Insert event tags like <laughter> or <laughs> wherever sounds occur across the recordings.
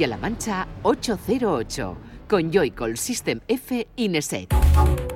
Castilla-La Mancha 808 con Joycall System F Ineset.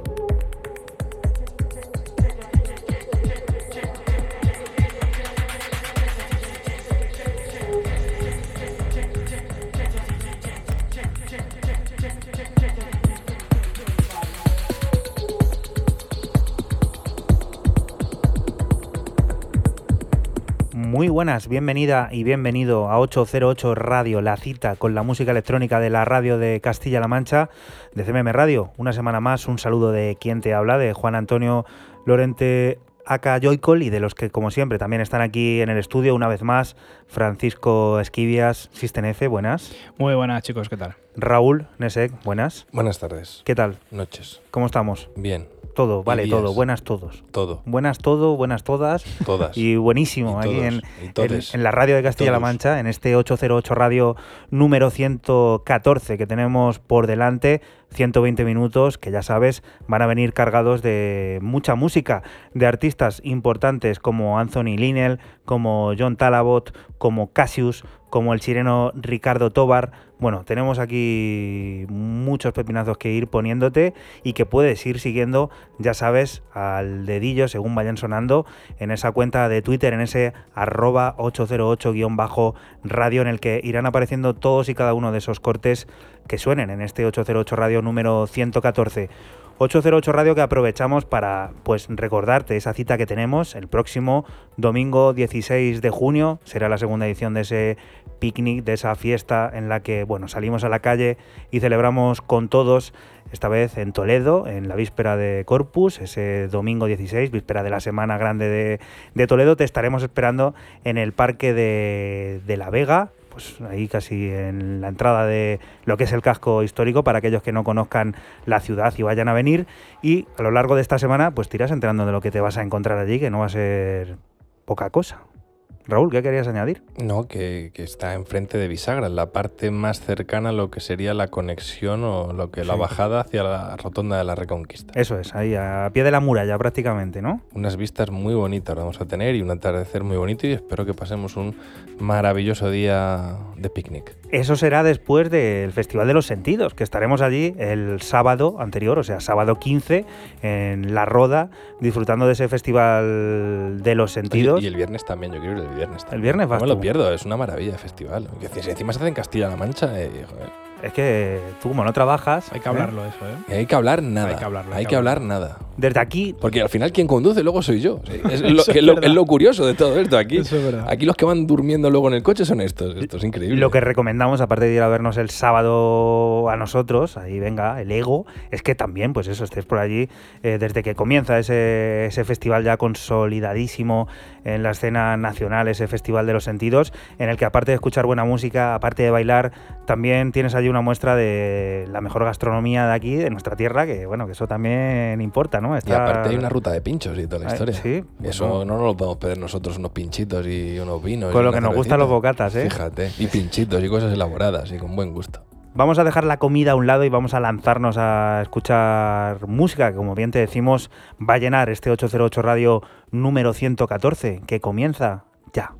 Bienvenida y bienvenido a 808 Radio, la cita con la música electrónica de la radio de Castilla-La Mancha, de CMM Radio. Una semana más, un saludo de quien te habla, de Juan Antonio Lorente Aka Joycol y de los que, como siempre, también están aquí en el estudio una vez más, Francisco Esquivias, System F, buenas. Muy buenas, chicos, ¿qué tal? Raúl Nesek, buenas. Buenas tardes. ¿Qué tal? Noches. ¿Cómo estamos? Bien. Todo, vale, todo. Buenas todos. Todo. Buenas todo, buenas todas. Todas. Y buenísimo, Y aquí todos, en, en, en la radio de Castilla-La. Mancha, en este 808 radio número 114 que tenemos por delante, 120 minutos que ya sabes van a venir cargados de mucha música, de artistas importantes como Anthony Linnell, como John Talabot, como Cassius, como el chileno Ricardo Tobar. Bueno, tenemos aquí muchos pepinazos que ir poniéndote y que puedes ir siguiendo, ya sabes, al dedillo según vayan sonando en esa cuenta de Twitter, en ese arroba 808-radio en el que irán apareciendo todos y cada uno de esos cortes que suenen en este 808 Radio número 114. 808 Radio que aprovechamos para pues recordarte esa cita que tenemos el próximo domingo 16 de junio. Será la segunda edición de ese picnic de esa fiesta en la que bueno salimos a la calle y celebramos con todos esta vez en Toledo en la víspera de Corpus ese domingo 16 víspera de la semana grande de, Toledo. Te estaremos esperando en el parque de, de La Vega pues ahí casi en la entrada de lo que es el casco histórico para aquellos que no conozcan la ciudad y vayan a venir y a lo largo de esta semana pues te irás enterando de lo que te vas a encontrar allí que no va a ser poca cosa. Raúl, ¿qué querías añadir? No, que, que está enfrente de Bisagra, la parte más cercana a lo que sería la conexión o lo que la bajada hacia la rotonda de la Reconquista. Eso es, ahí a pie de la muralla prácticamente, ¿no? Unas vistas muy bonitas vamos a tener y un atardecer muy bonito y espero que pasemos un maravilloso día de picnic. Eso será después del Festival de los Sentidos, que estaremos allí el sábado anterior, o sea, sábado 15, en La Roda, disfrutando de ese Festival de los Oye, Sentidos. y el viernes también, yo quiero ir el viernes. también. viernes vas No me lo pierdo, es una maravilla de festival. Si encima se hace en Castilla-La Mancha, eh, joder. Es que tú como no trabajas, Hay que ¿eh? hablarlo eso, ¿eh? Hay que hablar nada. Hay que hablarlo, hay Hay que hablar nada. desde aquí Porque al final quien conduce luego soy yo. Es lo, <laughs> Eso que es es lo- verdad. es lo curioso de todo esto. Aquí, Eso es verdad. aquí los que van durmiendo luego en el coche son estos. Esto es increíble. Lo que recomendamos, aparte de ir a vernos el sábado a nosotros, ahí venga, el ego, es que también, pues eso, estés por allí eh, desde que comienza ese, ese festival ya consolidadísimo en la escena nacional, ese Festival de los Sentidos, en el que aparte de escuchar buena música, aparte de bailar, también tienes allí una muestra de la mejor gastronomía de aquí, de nuestra tierra, que bueno, que eso también importa, ¿no? Y aparte hay una ruta de pinchos y toda la historia. sí, Eso bueno. no nos lo podemos pedir nosotros, unos pinchitos y unos vinos. Con y lo que nos gustan los bocatas, ¿eh? Fíjate. Y pinchitos y cosas elaboradas y con buen gusto. Vamos a dejar la comida a un lado y vamos a lanzarnos a escuchar música, que como bien te decimos, va a llenar este 808 Radio número 114, que comienza ya.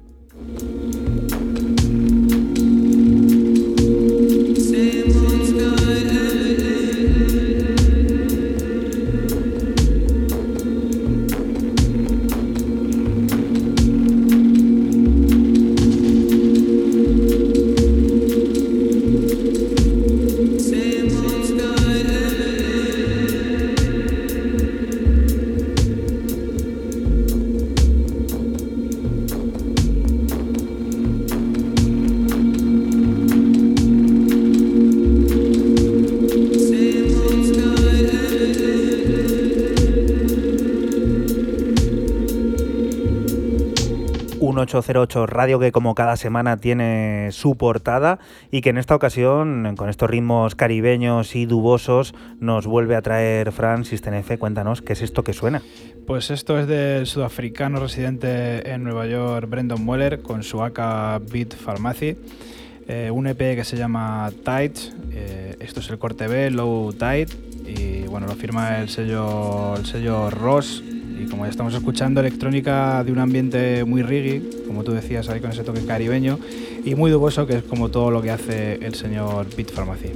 808 Radio que como cada semana tiene su portada y que en esta ocasión, con estos ritmos caribeños y dubosos, nos vuelve a traer Fran Sistenefe. Cuéntanos, ¿qué es esto que suena? Pues esto es del sudafricano residente en Nueva York, Brendan Mueller, con su AK Beat Pharmacy. Eh, un EP que se llama Tide. eh, esto es el corte B, Low Tide. Y bueno, lo firma el sello, el sello Ross. Y como ya estamos escuchando, electrónica de un ambiente muy reggae, como tú decías ahí con ese toque caribeño. y muy duboso, que es como todo lo que hace el señor Beat Pharmacy.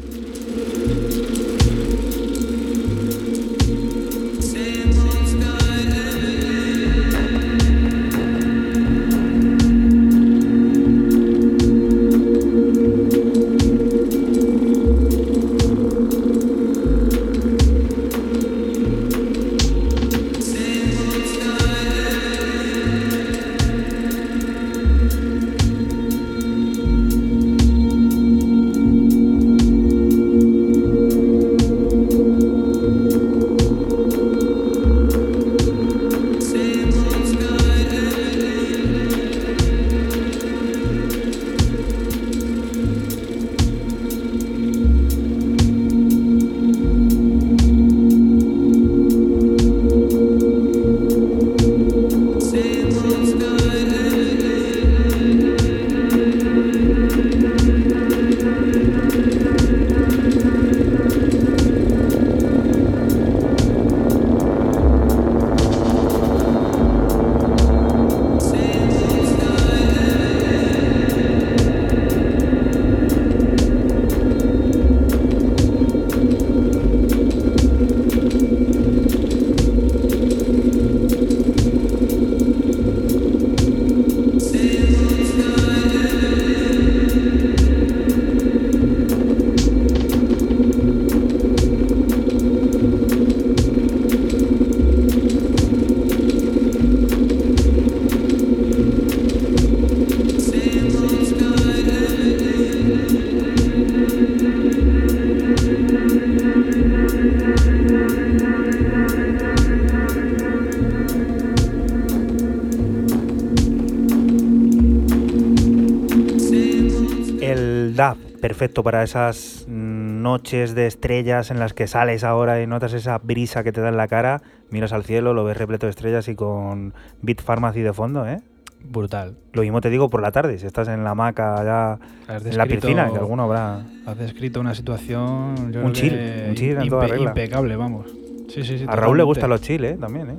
Perfecto para esas noches de estrellas en las que sales ahora y notas esa brisa que te da en la cara, miras al cielo, lo ves repleto de estrellas y con Beat Pharmacy de fondo, ¿eh? Brutal. Lo mismo te digo por la tarde, si estás en la hamaca allá en la piscina, que alguno habrá... Has descrito una situación... un chill, un chill en toda regla. Impecable, vamos. Sí, sí, sí, a Raúl le gustan los chill, ¿eh? También, ¿eh?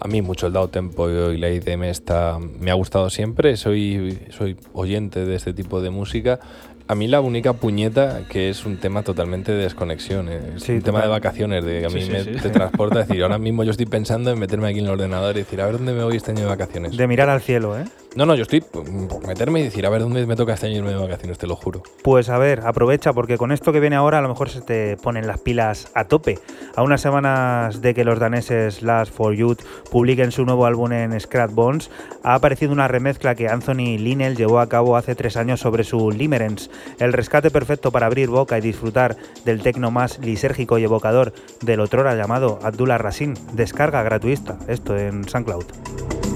A mí mucho el Dao Tempo y la IDM está, me ha gustado siempre, soy, soy oyente de este tipo de música a mí la única puñeta que es un tema totalmente de desconexión, es un tema de vacaciones, de que a mí me te transporta decir, ahora mismo yo estoy pensando en meterme aquí en el ordenador y decir, a ver dónde me voy este año de vacaciones. De mirar al cielo, ¿eh? No, no, yo estoy por meterme y decir, a ver dónde me toca este año irme de vacaciones, te lo juro. Pues a ver, aprovecha, porque con esto que viene ahora a lo mejor se te ponen las pilas a tope. A unas semanas de que los daneses Last for Youth publiquen su nuevo álbum en Scratch Bones, ha aparecido una remezcla que Anthony Linnell llevó a cabo hace tres años sobre su Limerence, el rescate perfecto para abrir boca y disfrutar del tecno más lisérgico y evocador del otrora llamado Abdullah Rasin. Descarga gratuita, esto en SoundCloud.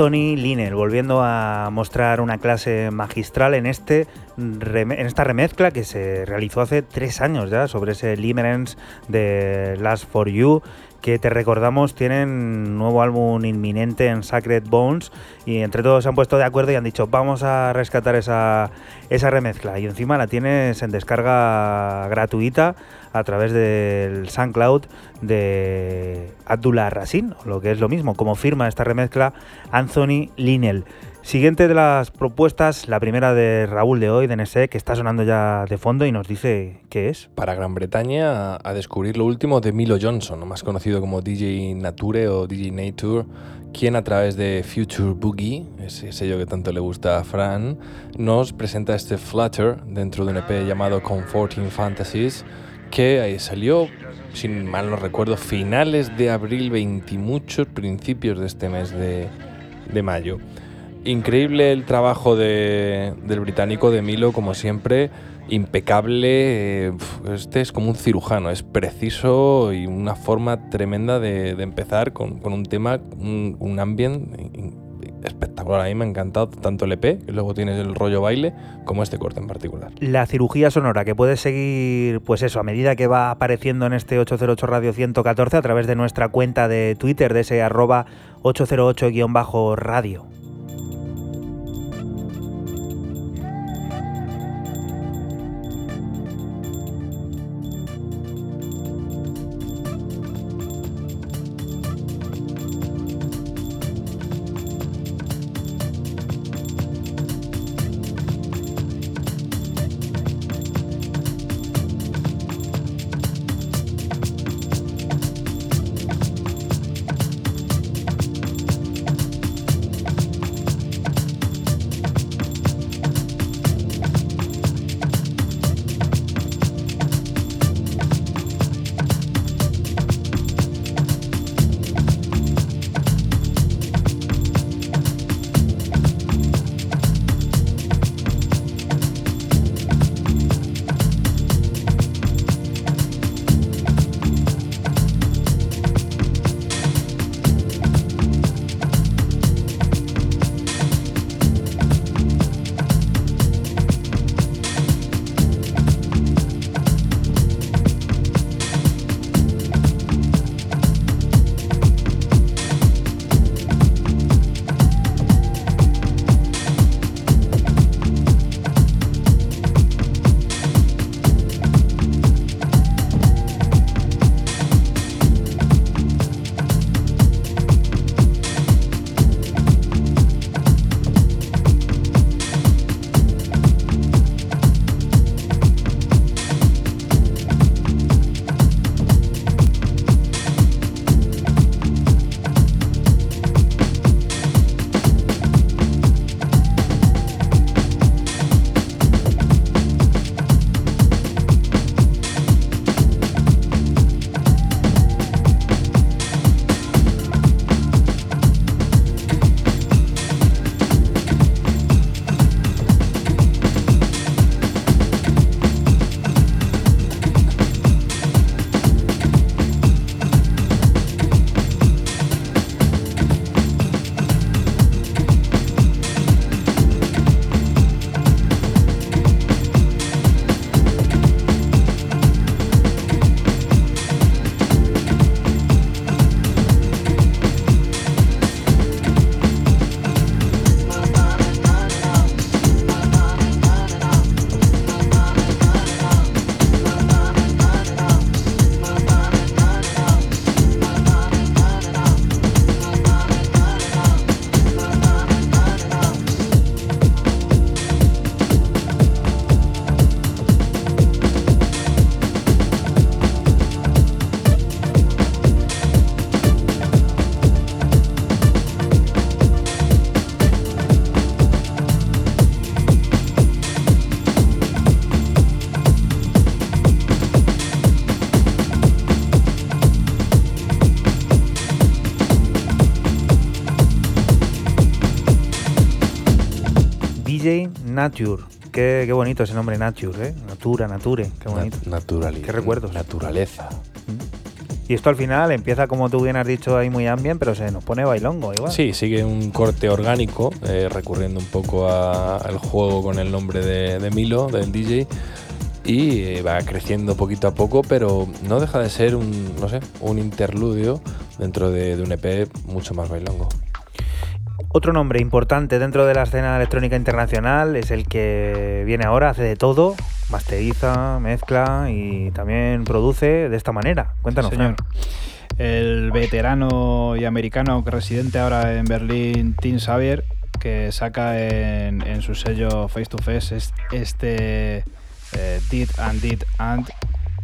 Anthony Linnell, volviendo a mostrar una clase magistral en, este, en esta remezcla que se realizó hace tres años ya sobre ese Limerence de Last for You que te recordamos tienen nuevo álbum inminente en Sacred Bones y entre todos se han puesto de acuerdo y han dicho vamos a rescatar esa, esa remezcla y encima la tienes en descarga gratuita a través del SoundCloud de Abdullah Rasin, lo que es lo mismo, como firma esta remezcla Anthony Linnell. Siguiente de las propuestas, la primera de Raúl de hoy, de NSE, que está sonando ya de fondo y nos dice qué es. Para Gran Bretaña, a descubrir lo último de Milo Johnson, más conocido como DJ Nature o DJ Nature, quien a través de Future Boogie, ese sello que tanto le gusta a Fran, nos presenta este Flutter dentro de un EP llamado Comforting Fantasies, que salió, sin mal no recuerdo, finales de abril 20 y muchos principios de este mes de mayo. Increíble el trabajo del británico de Milo, como siempre, impecable. Eh, este es como un cirujano, es preciso y una forma tremenda de, empezar con, un tema, un, un ambiente espectacular. A mí me ha encantado tanto el EP, que luego tienes el rollo baile, como este corte en particular. La cirugía sonora que puedes seguir, pues eso, a medida que va apareciendo en este 808 Radio 114 a través de nuestra cuenta de Twitter, de ese arroba 808-radio. Nature. Qué, qué, bonito ese nombre Nature, ¿eh? Natura, Nature, qué bonito. naturaleza. Qué recuerdos. Naturaleza. Y esto al final empieza, como tú bien has dicho, ahí muy ambient, pero se nos pone bailongo igual. Sí, sigue un corte orgánico, eh, recurriendo un poco al juego con el nombre de, Milo, del DJ y eh, va creciendo poquito a poco, pero no deja de ser un, no sé, un interludio dentro de, de, un EP mucho más bailongo. Otro nombre importante dentro de la escena electrónica internacional es el que viene ahora, hace de todo, masteriza, mezcla y también produce de esta manera. Cuéntanos, Señor. El veterano y americano residente ahora en Berlín, Tim Xavier, que saca en, su sello Face to Face este eh, Did and Did and.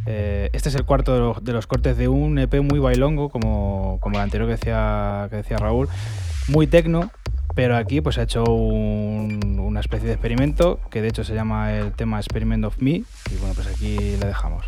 Eh, este es el cuarto de los, cortes de un EP muy bailongo, como, como el anterior que decía, que decía Raúl. Muy tecno, pero aquí pues ha hecho una especie de experimento que de hecho se llama el tema Experiment of Me y bueno pues aquí le dejamos.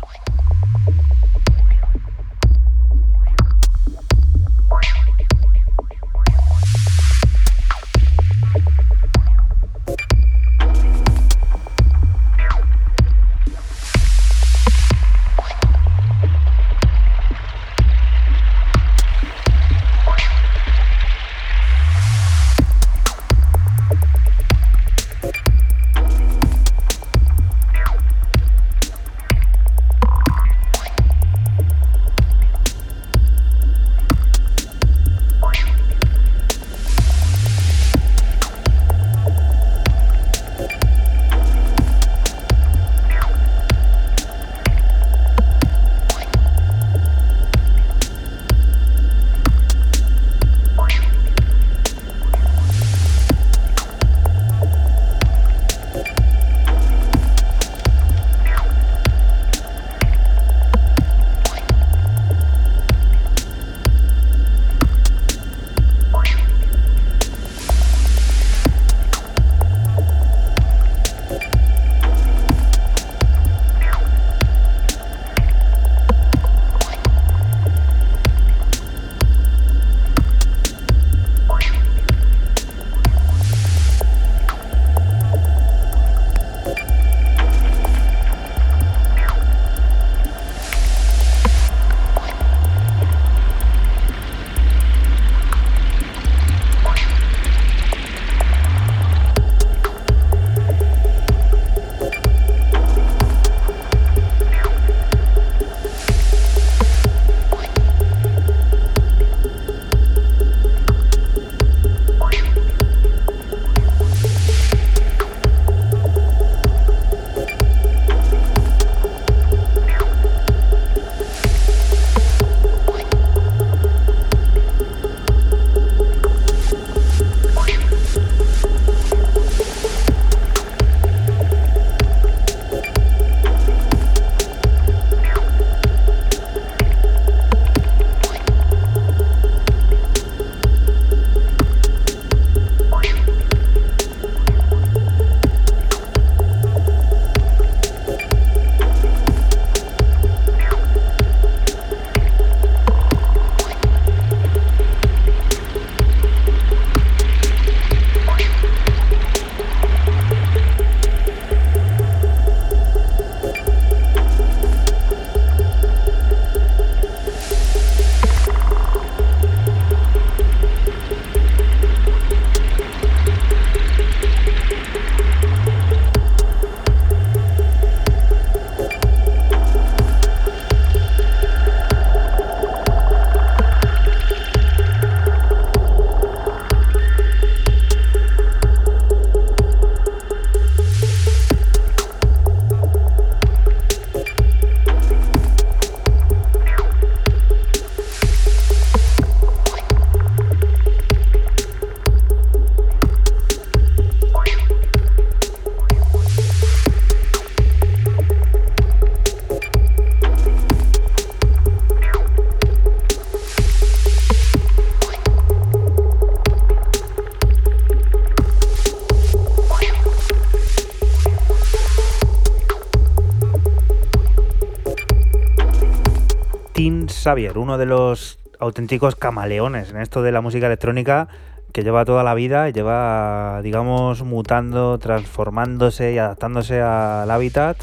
Xavier, uno de los auténticos camaleones en esto de la música electrónica que lleva toda la vida lleva, digamos, mutando, transformándose y adaptándose al hábitat.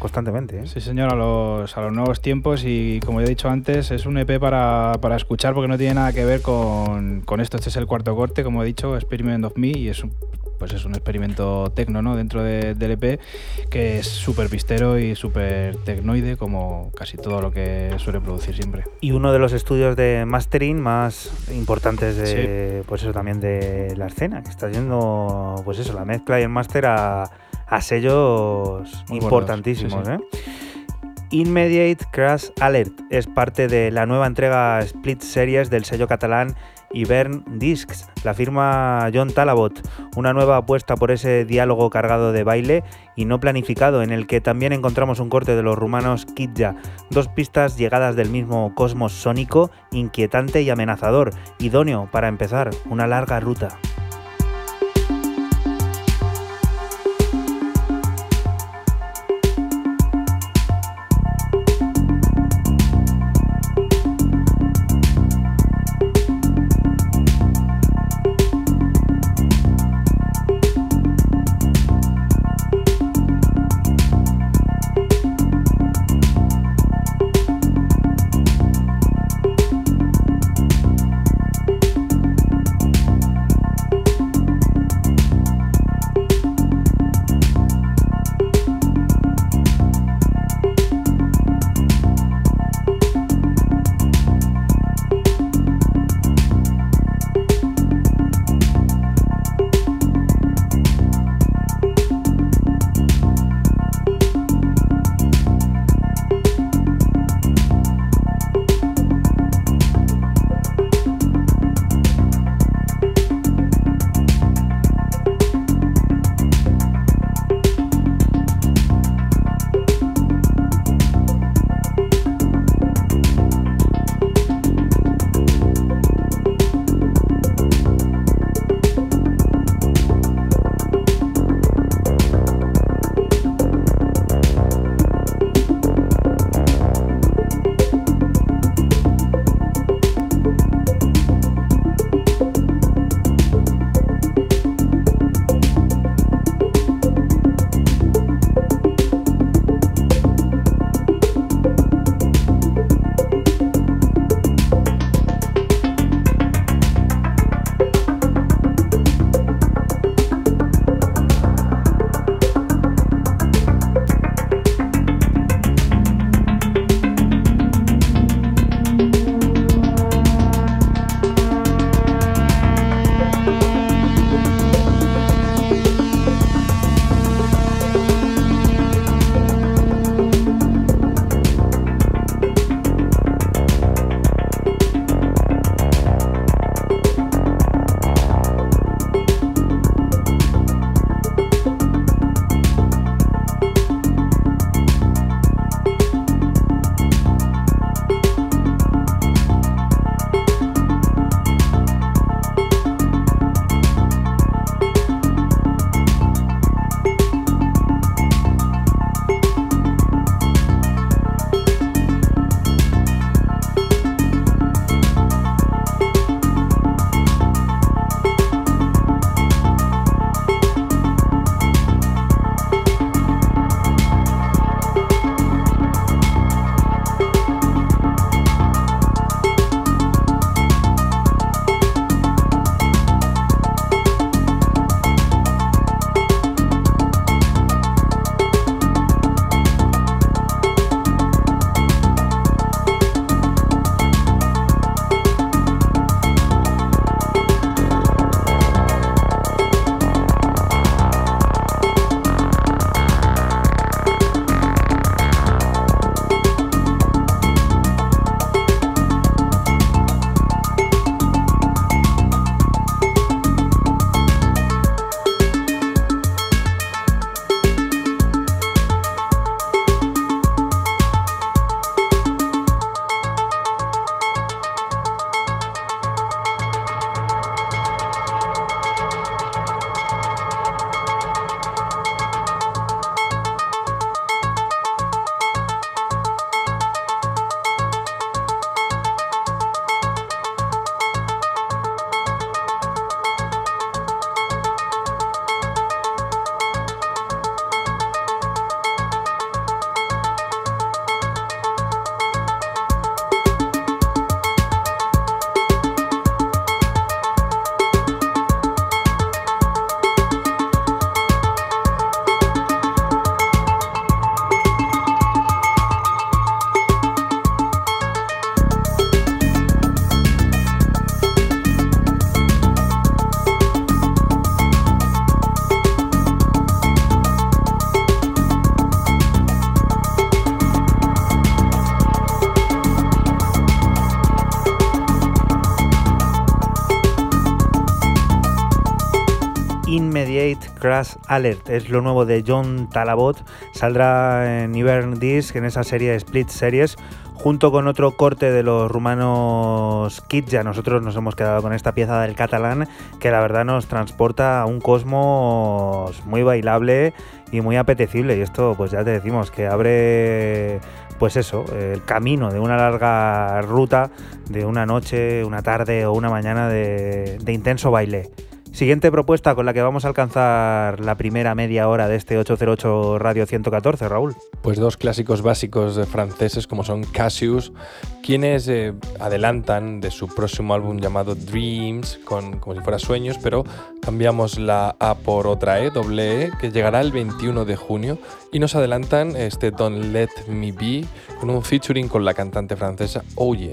constantemente. ¿eh? Sí, señor, a los, nuevos tiempos y como he dicho antes, es un EP para, para escuchar porque no tiene nada que ver con, con, esto. Este es el cuarto corte, como he dicho, Experiment of Me, y es un, pues es un experimento tecno ¿no? dentro de, del EP que es súper pistero y súper tecnoide como casi todo lo que suele producir siempre. Y uno de los estudios de mastering más importantes de, pues eso también de la escena, que está yendo pues eso, la mezcla y el máster a, a, sellos Muy importantísimos. Sí, sí. ¿eh? Immediate Crash Alert es parte de la nueva entrega Split Series del sello catalán Ibern Discs, la firma John Talabot, una nueva apuesta por ese diálogo cargado de baile y no planificado, en el que también encontramos un corte de los rumanos Kidja, dos pistas llegadas del mismo cosmos sónico, inquietante y amenazador, idóneo para empezar una larga ruta. Crash Alert. Es lo nuevo de John Talabot. Saldrá en Ivern Disc en esa serie Split Series junto con otro corte de los rumanos Kitja. Nosotros nos hemos quedado con esta pieza del catalán que la verdad nos transporta a un cosmos muy bailable y muy apetecible. Y esto, pues ya te decimos que abre pues eso, el camino de una larga ruta, de una noche, una tarde o una mañana de intenso baile. Siguiente propuesta con la que vamos a alcanzar la primera media hora de este 808 Radio 114, Raúl. Pues dos clásicos básicos franceses como son Cassius, quienes eh, adelantan de su próximo álbum llamado Dreams, con, como si fuera sueños, pero cambiamos la A por otra E, doble E, que llegará el 21 de junio, y nos adelantan este Don't Let Me Be con un featuring con la cantante francesa Oye.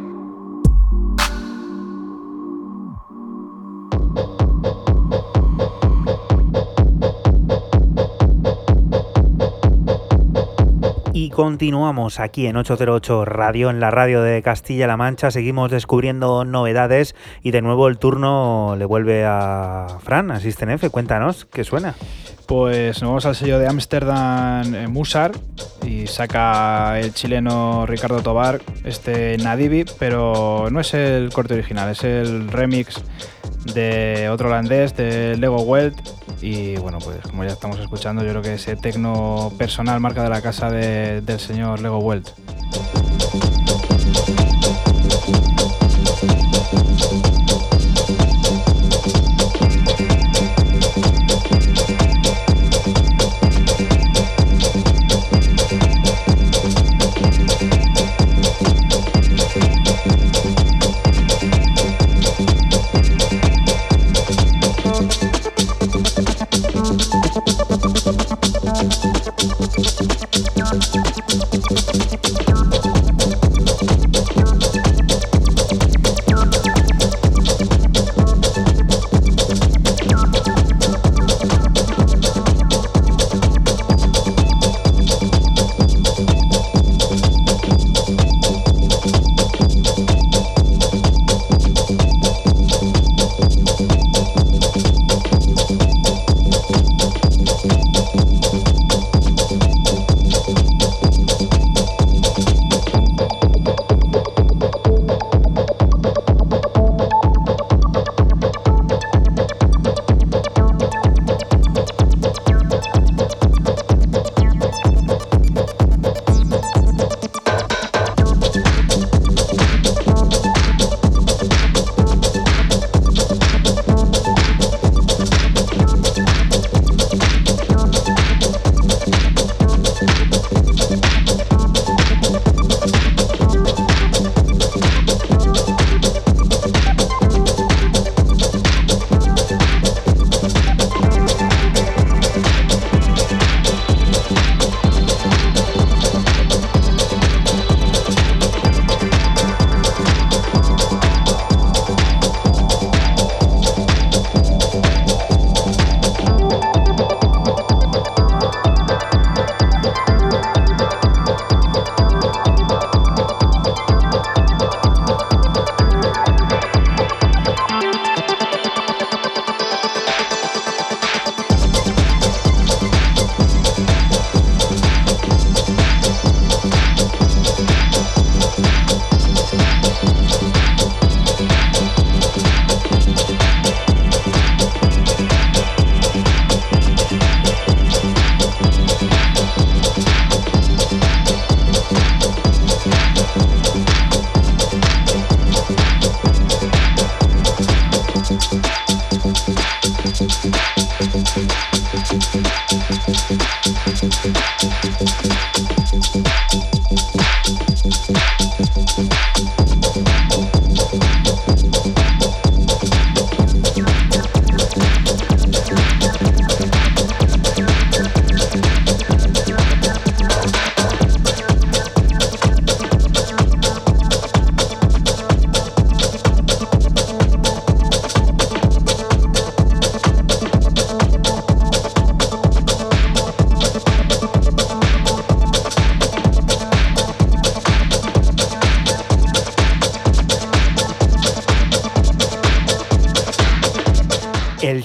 Continuamos aquí en 808 Radio, en la radio de Castilla-La Mancha. Seguimos descubriendo novedades y de nuevo el turno le vuelve a Fran, Asisten F. Cuéntanos, ¿qué suena? Pues nos vamos al sello de Ámsterdam eh, Musar y saca el chileno Ricardo Tobar este Nadivi, pero no es el corte original, es el remix de otro holandés, de Lego Welt. Y bueno, pues como ya estamos escuchando, yo creo que ese tecno personal marca de la casa del señor Lego Welt.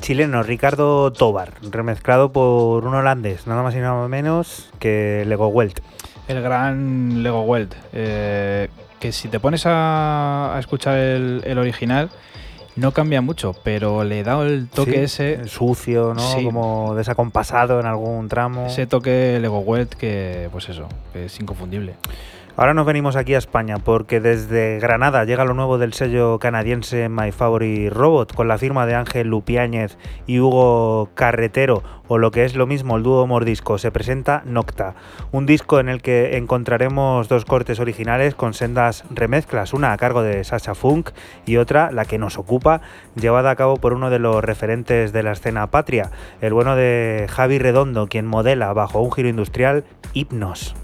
Chileno Ricardo Tobar, remezclado por un holandés, nada más y nada menos que Lego Welt. El gran Lego Welt. Eh, que si te pones a, a escuchar el, el original, no cambia mucho, pero le da el toque Sí, ese, Sucio, ¿no? Sí. Como desacompasado en algún tramo. ese toque Lego Welt que, pues eso, que es inconfundible. Ahora nos venimos aquí a España porque desde Granada llega lo nuevo del sello canadiense My Favorite Robot con la firma de Ángel Lupiáñez y Hugo Carretero o lo que es lo mismo el dúo Mordisco se presenta Nocta, un disco en el que encontraremos dos cortes originales con sendas remezclas, una a cargo de Sasha Funk y otra, la que nos ocupa, llevada a cabo por uno de los referentes de la escena patria, el bueno de Javi Redondo, quien modela bajo un giro industrial Hipnos.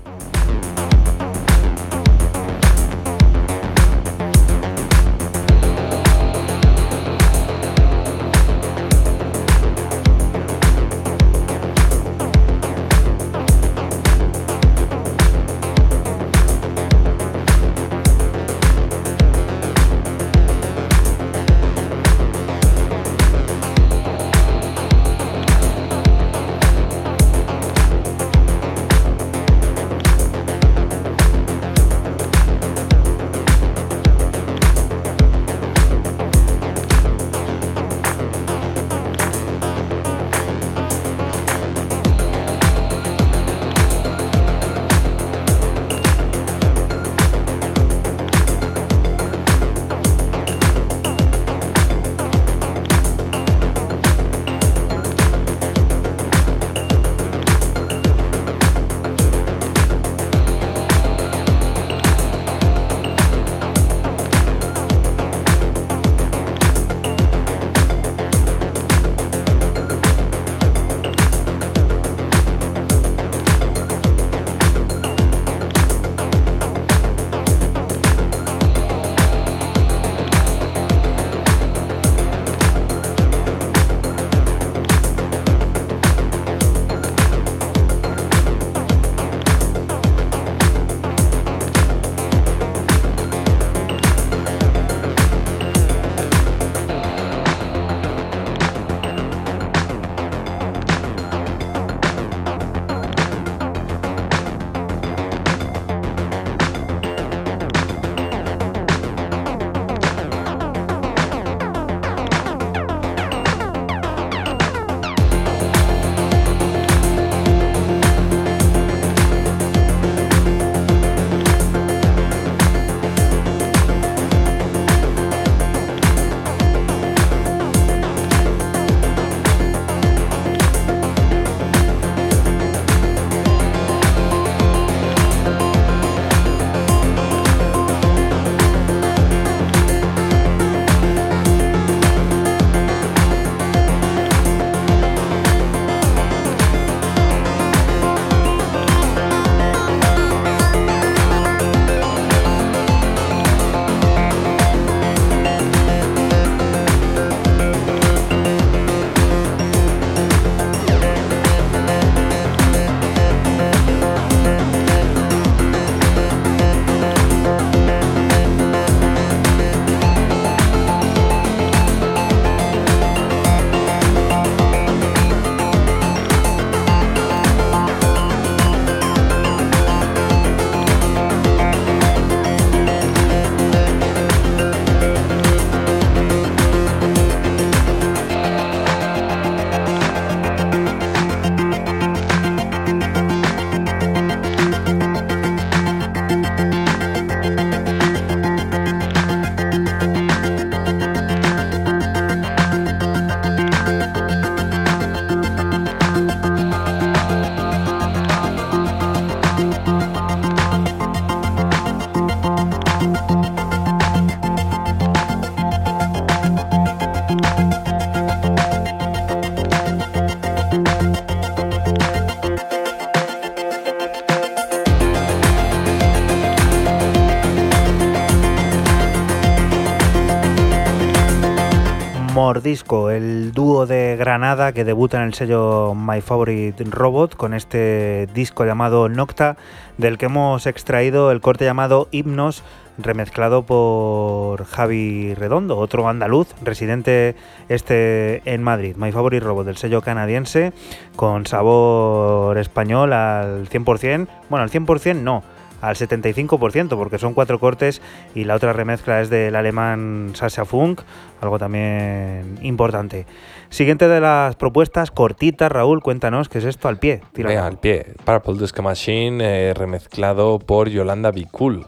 Mordisco, el dúo de Granada que debuta en el sello My Favorite Robot con este disco llamado Nocta, del que hemos extraído el corte llamado Himnos remezclado por Javi Redondo, otro andaluz, residente este en Madrid. My Favorite Robot del sello canadiense, con sabor español al 100%. Bueno, al 100% no, al 75%, porque son cuatro cortes y la otra remezcla es del alemán Sasha Funk, algo también importante. Siguiente de las propuestas, cortitas, Raúl, cuéntanos, ¿qué es esto al pie? Al pie. Purple Disco Machine, eh, remezclado por Yolanda Be Cool,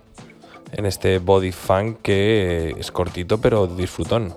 en este body funk que es cortito pero disfrutón.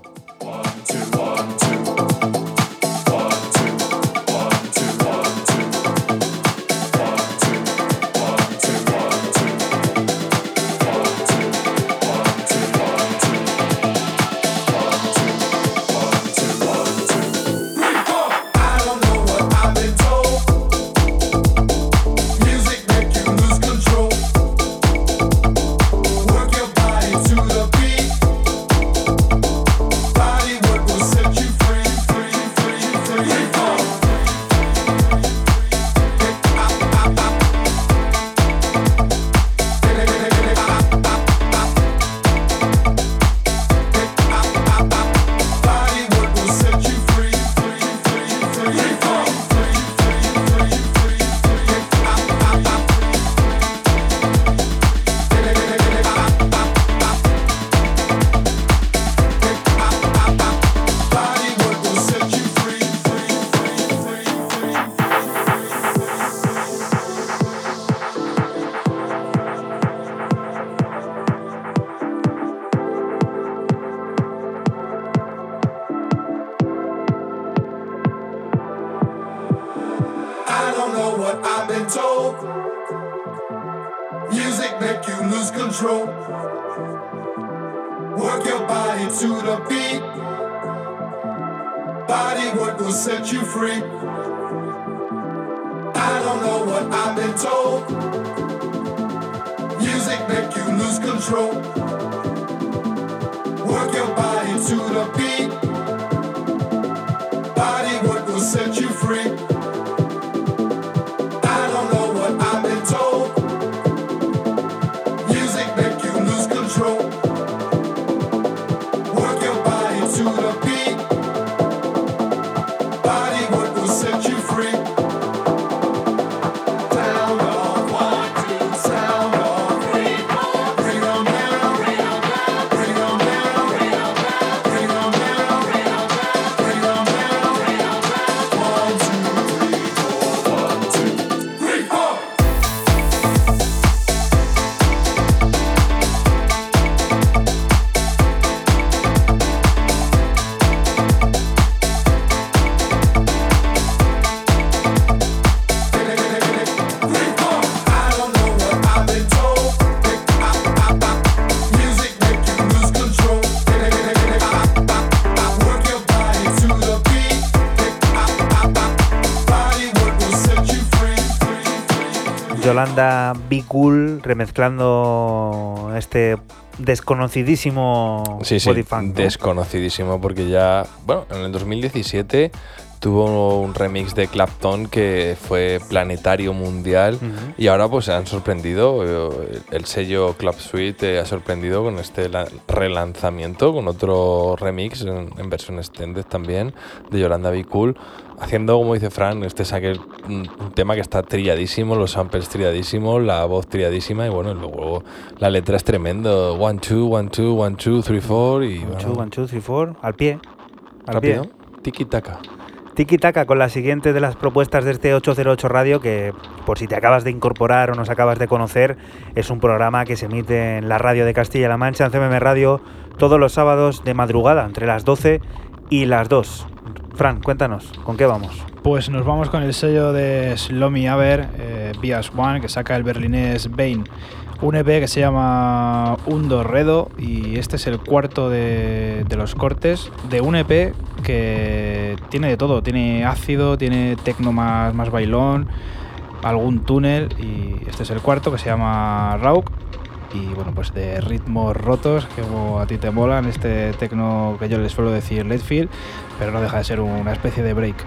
Yolanda Be Cool remezclando este desconocidísimo sí, sí, Desconocidísimo porque ya, bueno, en el 2017 tuvo un remix de Clapton que fue planetario mundial y ahora pues han sorprendido, eh, el sello Club Suite ha sorprendido con este relanzamiento, con otro remix en, versión extended también de Yolanda Be Cool haciendo, como dice Fran, este saque un, tema que está trilladísimo, los samples trilladísimos, la voz trilladísima y bueno, luego la letra es tremendo. One, two, one, two, one, two, three, four y... One, two, one, two, three, four, al pie. Al Rápido. Tiki-taka. Tiki-taka con la siguiente de las propuestas de este 808 Radio, que por si te acabas de incorporar o nos acabas de conocer, es un programa que se emite en la radio de Castilla-La Mancha, en CMM Radio, todos los sábados de madrugada, entre las 12 y las 2. Fran, cuéntanos, ¿con qué vamos? Pues nos vamos con el sello de Slomy Aber, eh, Bias One, que saca el berlinés Bane. Un EP que se llama Undo Redo y este es el cuarto de, los cortes de un EP que tiene de todo. Tiene ácido, tiene tecno más, más bailón, algún túnel y este es el cuarto que se llama Rauk y bueno, pues de ritmos rotos, que como a ti te molan, este tecno que yo les suelo decir Letfield, pero no deja de ser una especie de break.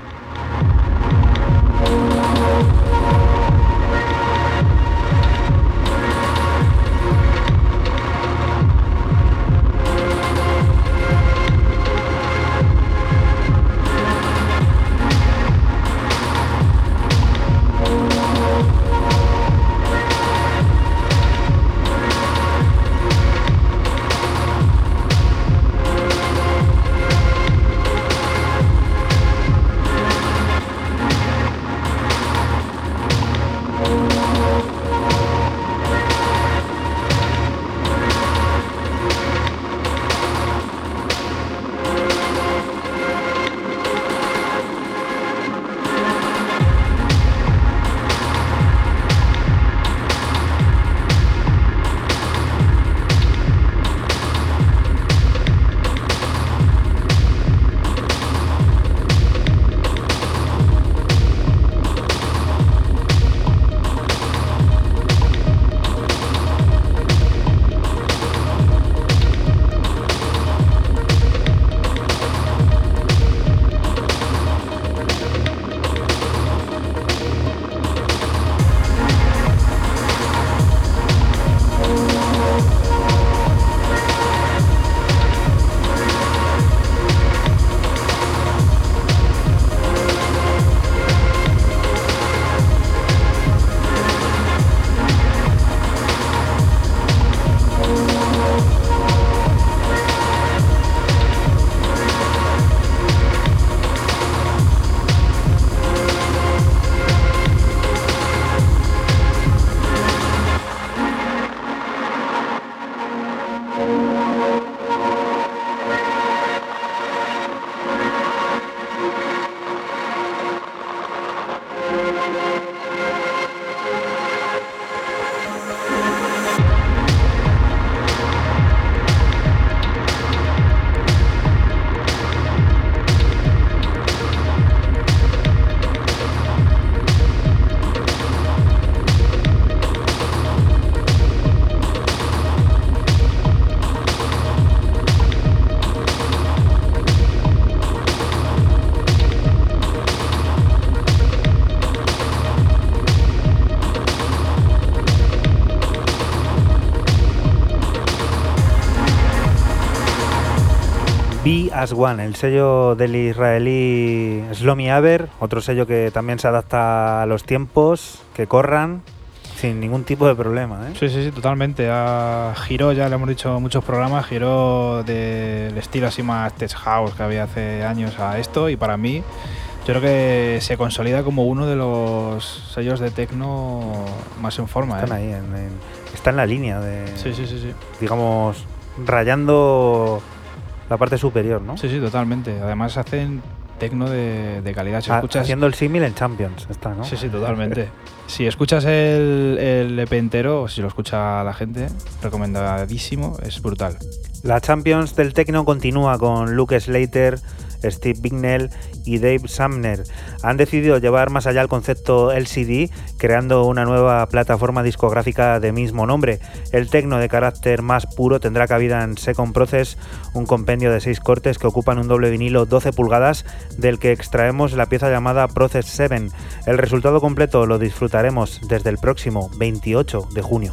As One, el sello del israelí Slomi Aber, otro sello que también se adapta a los tiempos, que corran sin ningún tipo de problema. ¿eh? Sí, sí, sí, totalmente. A giró, ya le hemos dicho muchos programas, giró del estilo así más tech house que había hace años a esto y para mí yo creo que se consolida como uno de los sellos de techno más en forma. Están ¿eh? ahí, en, en, está en la línea de, Sí, sí, sí, sí. digamos, rayando la parte superior, ¿no? Sí, sí, totalmente. Además hacen tecno de, de calidad. Si Ha- escuchas... Haciendo el símil en Champions, está, ¿no? Sí, sí, totalmente. <laughs> si escuchas el, el EP entero, o si lo escucha la gente, recomendadísimo, es brutal. La Champions del Tecno continúa con Luke Slater, Steve Bignell y Dave Sumner. Han decidido llevar más allá el concepto LCD, creando una nueva plataforma discográfica de mismo nombre. El tecno de carácter más puro tendrá cabida en Second Process, un compendio de seis cortes que ocupan un doble vinilo 12 pulgadas, del que extraemos la pieza llamada Process 7. El resultado completo lo disfrutaremos desde el próximo 28 de junio.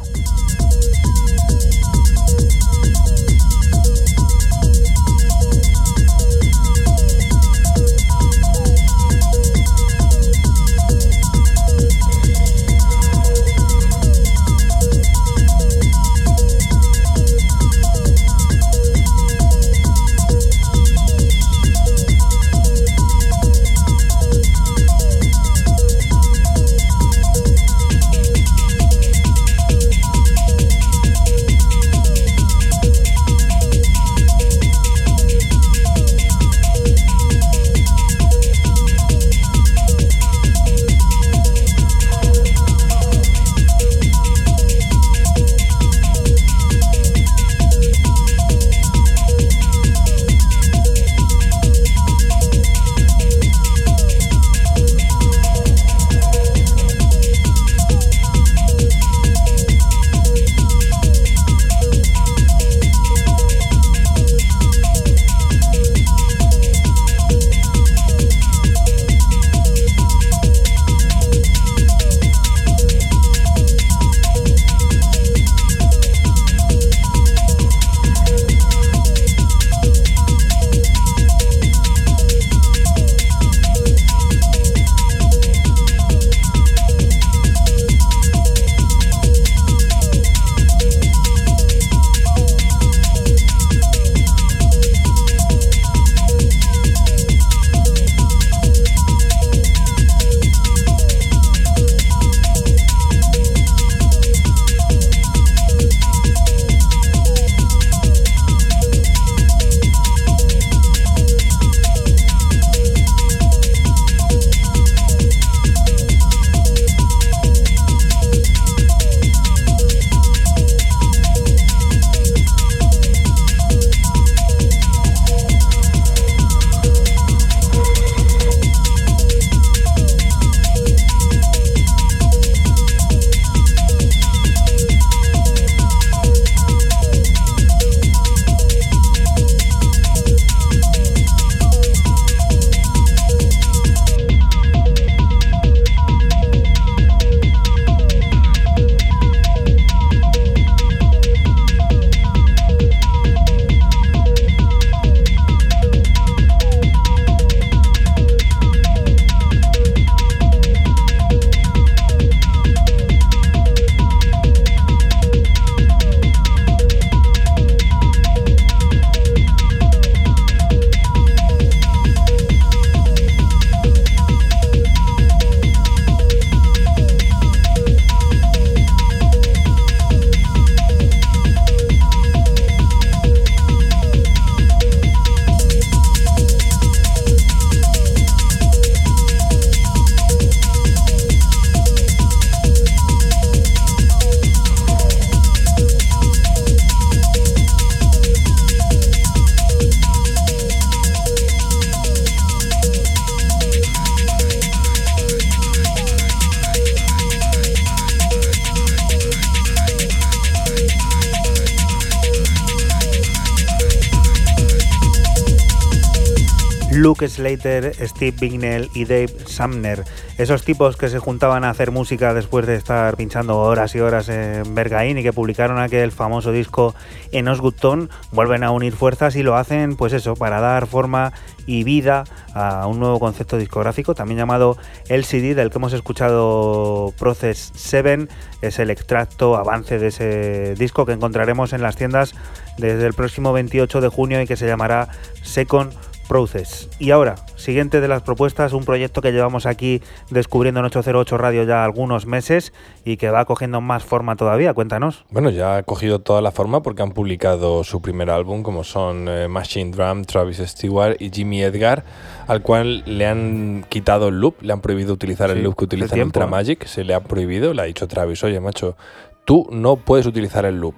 Steve Bignell y Dave Sumner. Esos tipos que se juntaban a hacer música después de estar pinchando horas y horas en Bergaín y que publicaron aquel famoso disco en Osgood vuelven a unir fuerzas y lo hacen, pues eso, para dar forma y vida a un nuevo concepto discográfico, también llamado LCD, del que hemos escuchado Process 7, es el extracto avance de ese disco que encontraremos en las tiendas desde el próximo 28 de junio y que se llamará Second Process. Y ahora, siguiente de las propuestas, un proyecto que llevamos aquí descubriendo en 808 Radio ya algunos meses y que va cogiendo más forma todavía. Cuéntanos. Bueno, ya ha cogido toda la forma porque han publicado su primer álbum, como son eh, Machine Drum, Travis Stewart y Jimmy Edgar, al cual le han quitado el loop, le han prohibido utilizar el loop que utiliza en Ultra Magic, se le ha prohibido, le ha dicho Travis, oye, macho, tú no puedes utilizar el loop.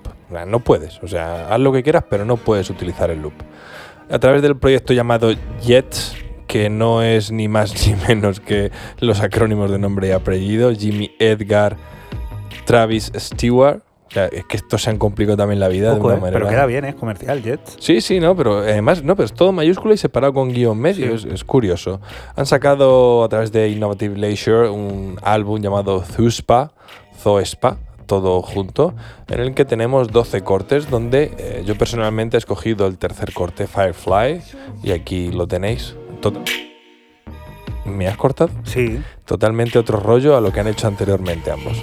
No puedes, o sea, haz lo que quieras, pero no puedes utilizar el loop a través del proyecto llamado JETS, que no es ni más ni <laughs> menos que los acrónimos de nombre y apellido, Jimmy Edgar, Travis Stewart. O sea, es que esto se han complicado también la vida de una eh, manera. Pero queda bien, es comercial, Jets. Sí, sí, no, pero además, no, pero es todo mayúscula y separado con guion medio, es, curioso. Han sacado a través de Innovative Leisure un álbum llamado Thuspa, Zoespa, todo junto, en el que tenemos 12 cortes, donde eh, yo personalmente he escogido el tercer corte, Firefly, y aquí lo tenéis. ¿Me has cortado? Sí. Totalmente otro rollo a lo que han hecho anteriormente ambos.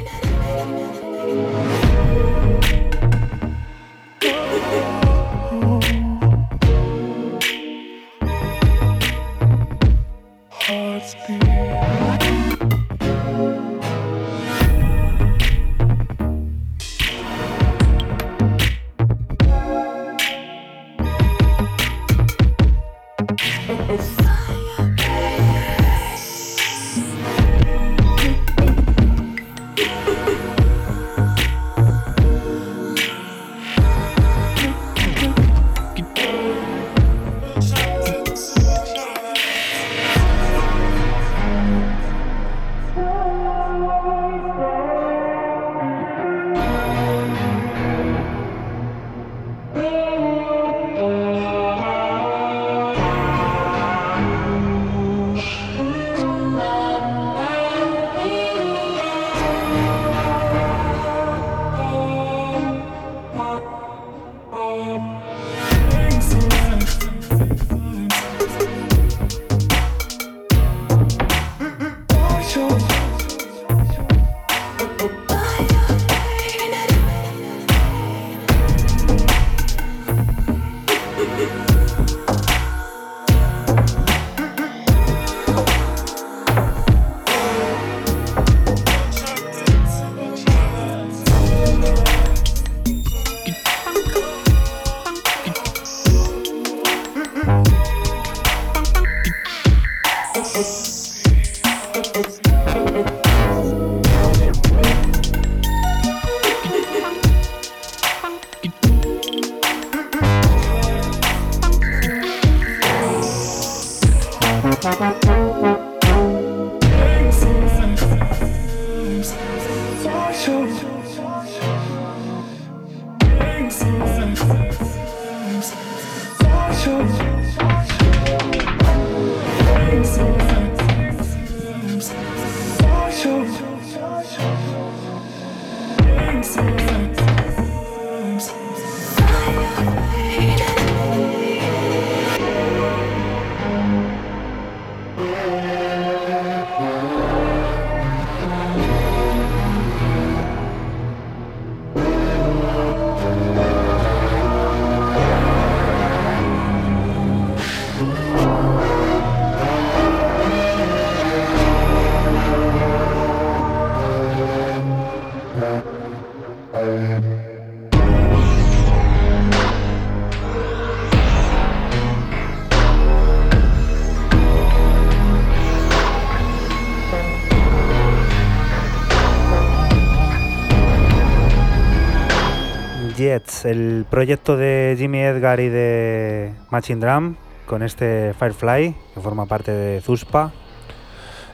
El proyecto de Jimmy Edgar y de Machine Drum con este Firefly, que forma parte de Zuspa.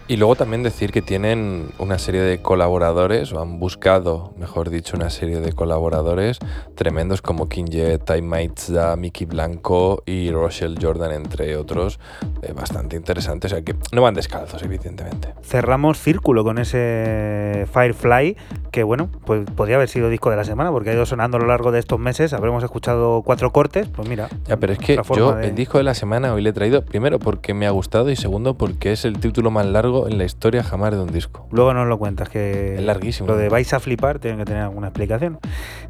Y luego también decir que tienen una serie de colaboradores, o han buscado, mejor dicho, una serie de colaboradores tremendos como King Jet, Time Maitza, Mickey Blanco y Rochelle Jordan, entre otros, bastante interesantes. O sea que no van descalzos, evidentemente. Cerramos círculo con ese Firefly, que bueno, pues podría haber sido disco de la semana, porque ha ido sonando a lo largo de estos meses. Habremos escuchado cuatro cortes, pues mira. Ya, pero es que yo de- el disco de la semana hoy le he traído, primero porque me ha gustado y segundo porque es el título más largo en la historia jamás de un disco. Luego nos lo cuentas, que Es larguísimo. lo de vais a flipar tiene que tener alguna explicación.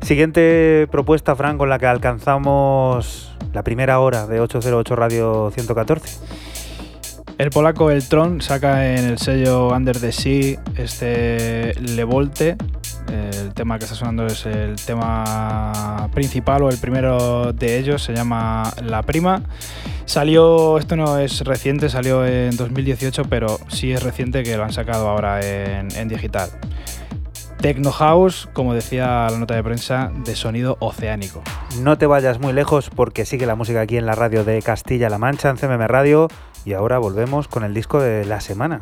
Siguiente propuesta, Fran, con la que alcanzamos la primera hora de 808 Radio 114. El polaco El Tron saca en el sello Under the Sea este Le Volte. El tema que está sonando es el tema principal o el primero de ellos, se llama La Prima. Salió, esto no es reciente, salió en 2018, pero sí es reciente que lo han sacado ahora en, en digital. Techno House, como decía la nota de prensa, de sonido oceánico. No te vayas muy lejos porque sigue la música aquí en la radio de Castilla-La Mancha, en CMM Radio. Y ahora volvemos con el disco de la semana.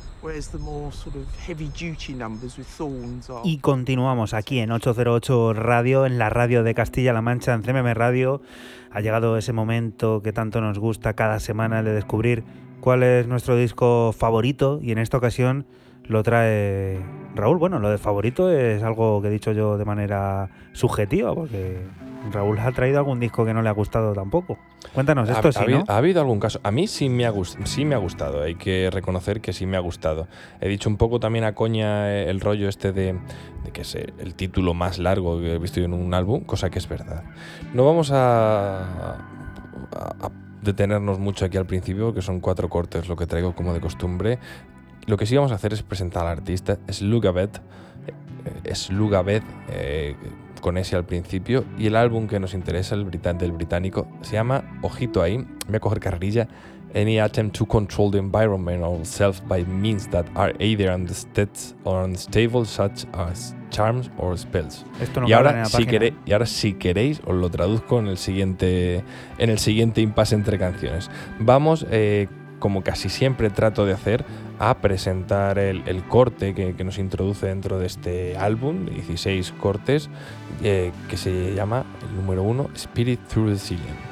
Y continuamos aquí en 808 Radio, en la radio de Castilla-La Mancha, en CMM Radio. Ha llegado ese momento que tanto nos gusta cada semana de descubrir cuál es nuestro disco favorito y en esta ocasión lo trae Raúl. Bueno, lo de favorito es algo que he dicho yo de manera subjetiva porque Raúl ha traído algún disco que no le ha gustado tampoco. Cuéntanos, esto ha, sí, ha habido, ¿no? ha habido algún caso. A mí sí me, ha gust- sí me ha gustado, hay que reconocer que sí me ha gustado. He dicho un poco también a coña eh, el rollo este de, de que es eh, el título más largo que he visto en un álbum, cosa que es verdad. No vamos a, a- a detenernos mucho aquí al principio, que son cuatro cortes lo que traigo como de costumbre. Lo que sí vamos a hacer es presentar al artista, es Lugabet. Es Lugabet, eh, con ese al principio. Y el álbum que nos interesa, el del británico, se llama, ojito ahí, voy a coger carrerilla, Any attempt to control the environment or self by means that are either unsteady or unstable, such as charms or spells. Esto no y, ahora, si queréis, y ahora, si queréis, os lo traduzco en el siguiente, en el siguiente impasse entre canciones. Vamos, eh, como casi siempre trato de hacer, a presentar el, el corte que, que, nos introduce dentro de este álbum, 16 cortes, eh, que se llama el número 1, Spirit Through the Ceiling.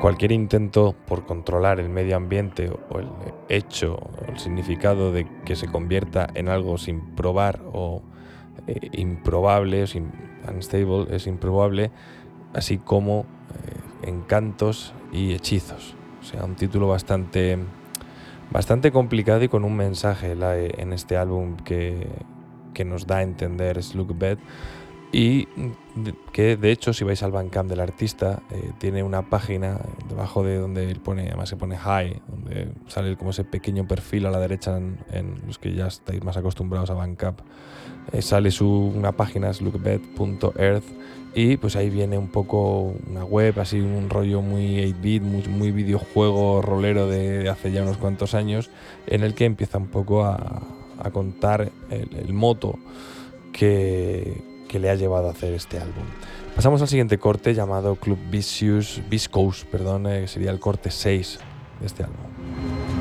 Cualquier intento por controlar el medio ambiente o el hecho o el significado de que se convierta en algo sin probar o eh, improbable, es improbable, así como eh, encantos y hechizos. O sea, un título bastante, bastante complicado y con un mensaje la, en este álbum que, que nos da a entender Slug y que de hecho si vais al Bandcamp del artista eh, tiene una página debajo de donde él pone, además se pone high, donde sale como ese pequeño perfil a la derecha en, los que ya estáis más acostumbrados a Bandcamp. Eh, sale su, una página, lookbed.earth y pues ahí viene un poco una web, así un rollo muy 8-bit, muy, videojuego rolero de, hace ya unos cuantos años, en el que empieza un poco a, contar el moto que, que le ha llevado a hacer este álbum. Pasamos al siguiente corte llamado Club Vicious, Viscous, perdón, eh, sería el corte 6 de este álbum.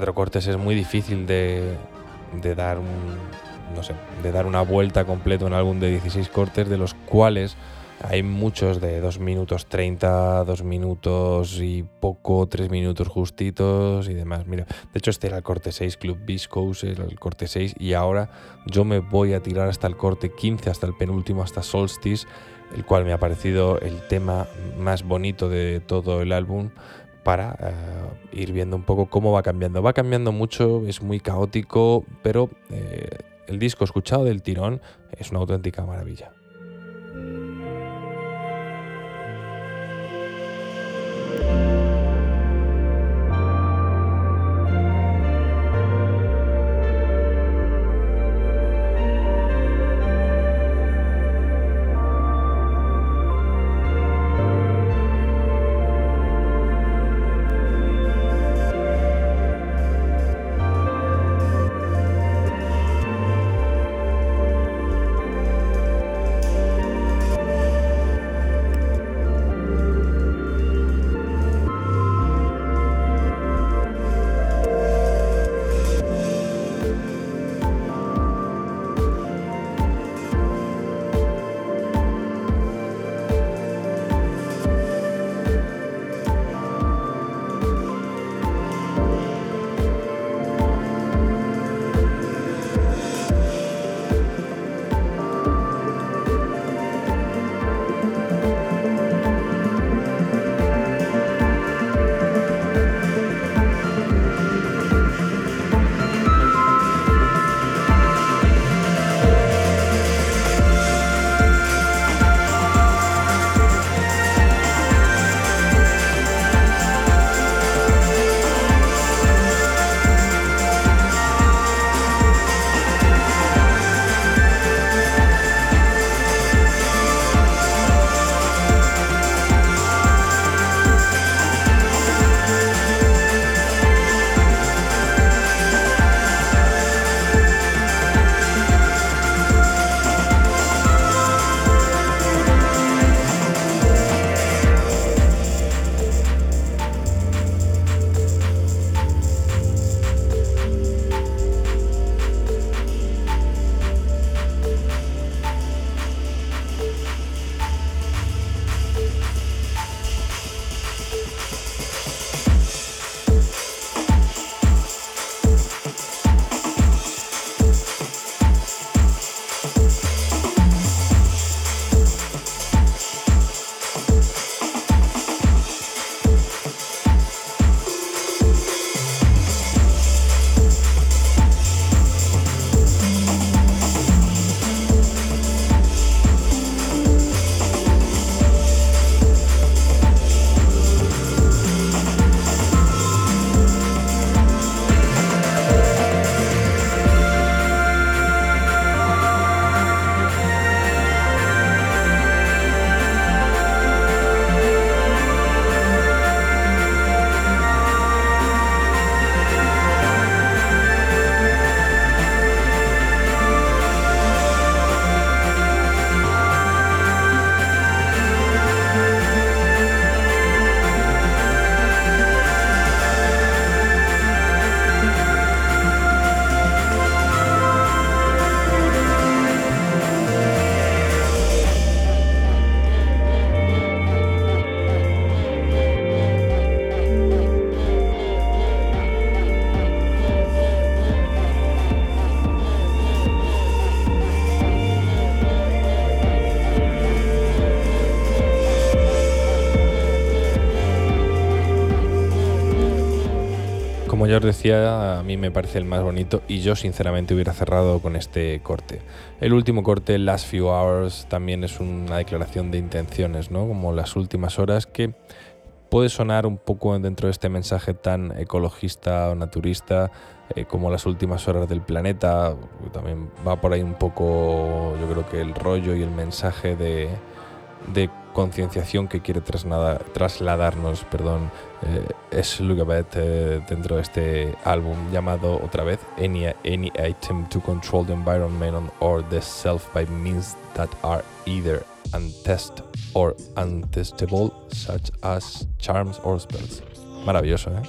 Cuatro cortes es muy difícil de, de dar un, no sé, de dar una vuelta completa en álbum de 16 cortes, de los cuales hay muchos de 2 minutos 30, 2 minutos y poco, 3 minutos justitos y demás. Mira, de hecho este era el corte 6, Club Viscose era el corte 6 y ahora yo me voy a tirar hasta el corte 15, hasta el penúltimo, hasta Solstice, el cual me ha parecido el tema más bonito de todo el álbum para eh, ir viendo un poco cómo va cambiando. Va cambiando mucho, es muy caótico, pero eh, el disco escuchado del tirón es una auténtica maravilla. Yo os decía, a mí me parece el más bonito y yo sinceramente hubiera cerrado con este corte. El último corte, Last Few Hours, también es una declaración de intenciones, ¿no? Como las últimas horas que puede sonar un poco dentro de este mensaje tan ecologista o naturista eh, como las últimas horas del planeta. También va por ahí un poco, yo creo que el rollo y el mensaje de, de concienciación que quiere trasladarnos perdón, eh, es Lugabet eh, dentro de este álbum llamado otra vez Any, any Item to Control the Environment or the Self by Means that are either untest or untestable, such as charms or spells. Maravilloso, ¿eh?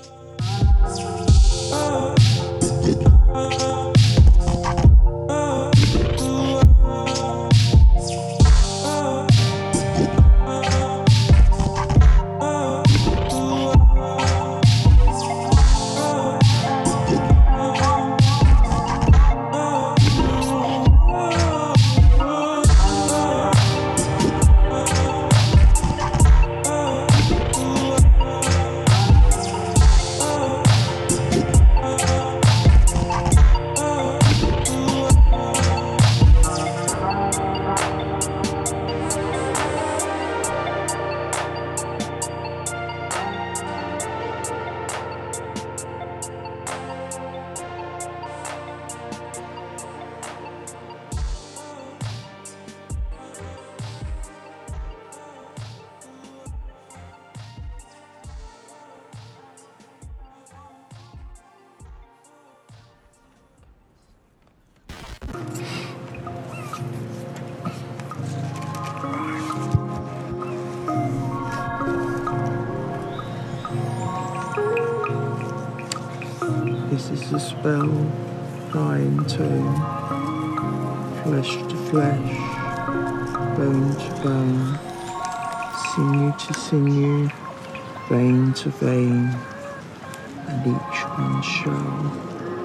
To vein, and each one shall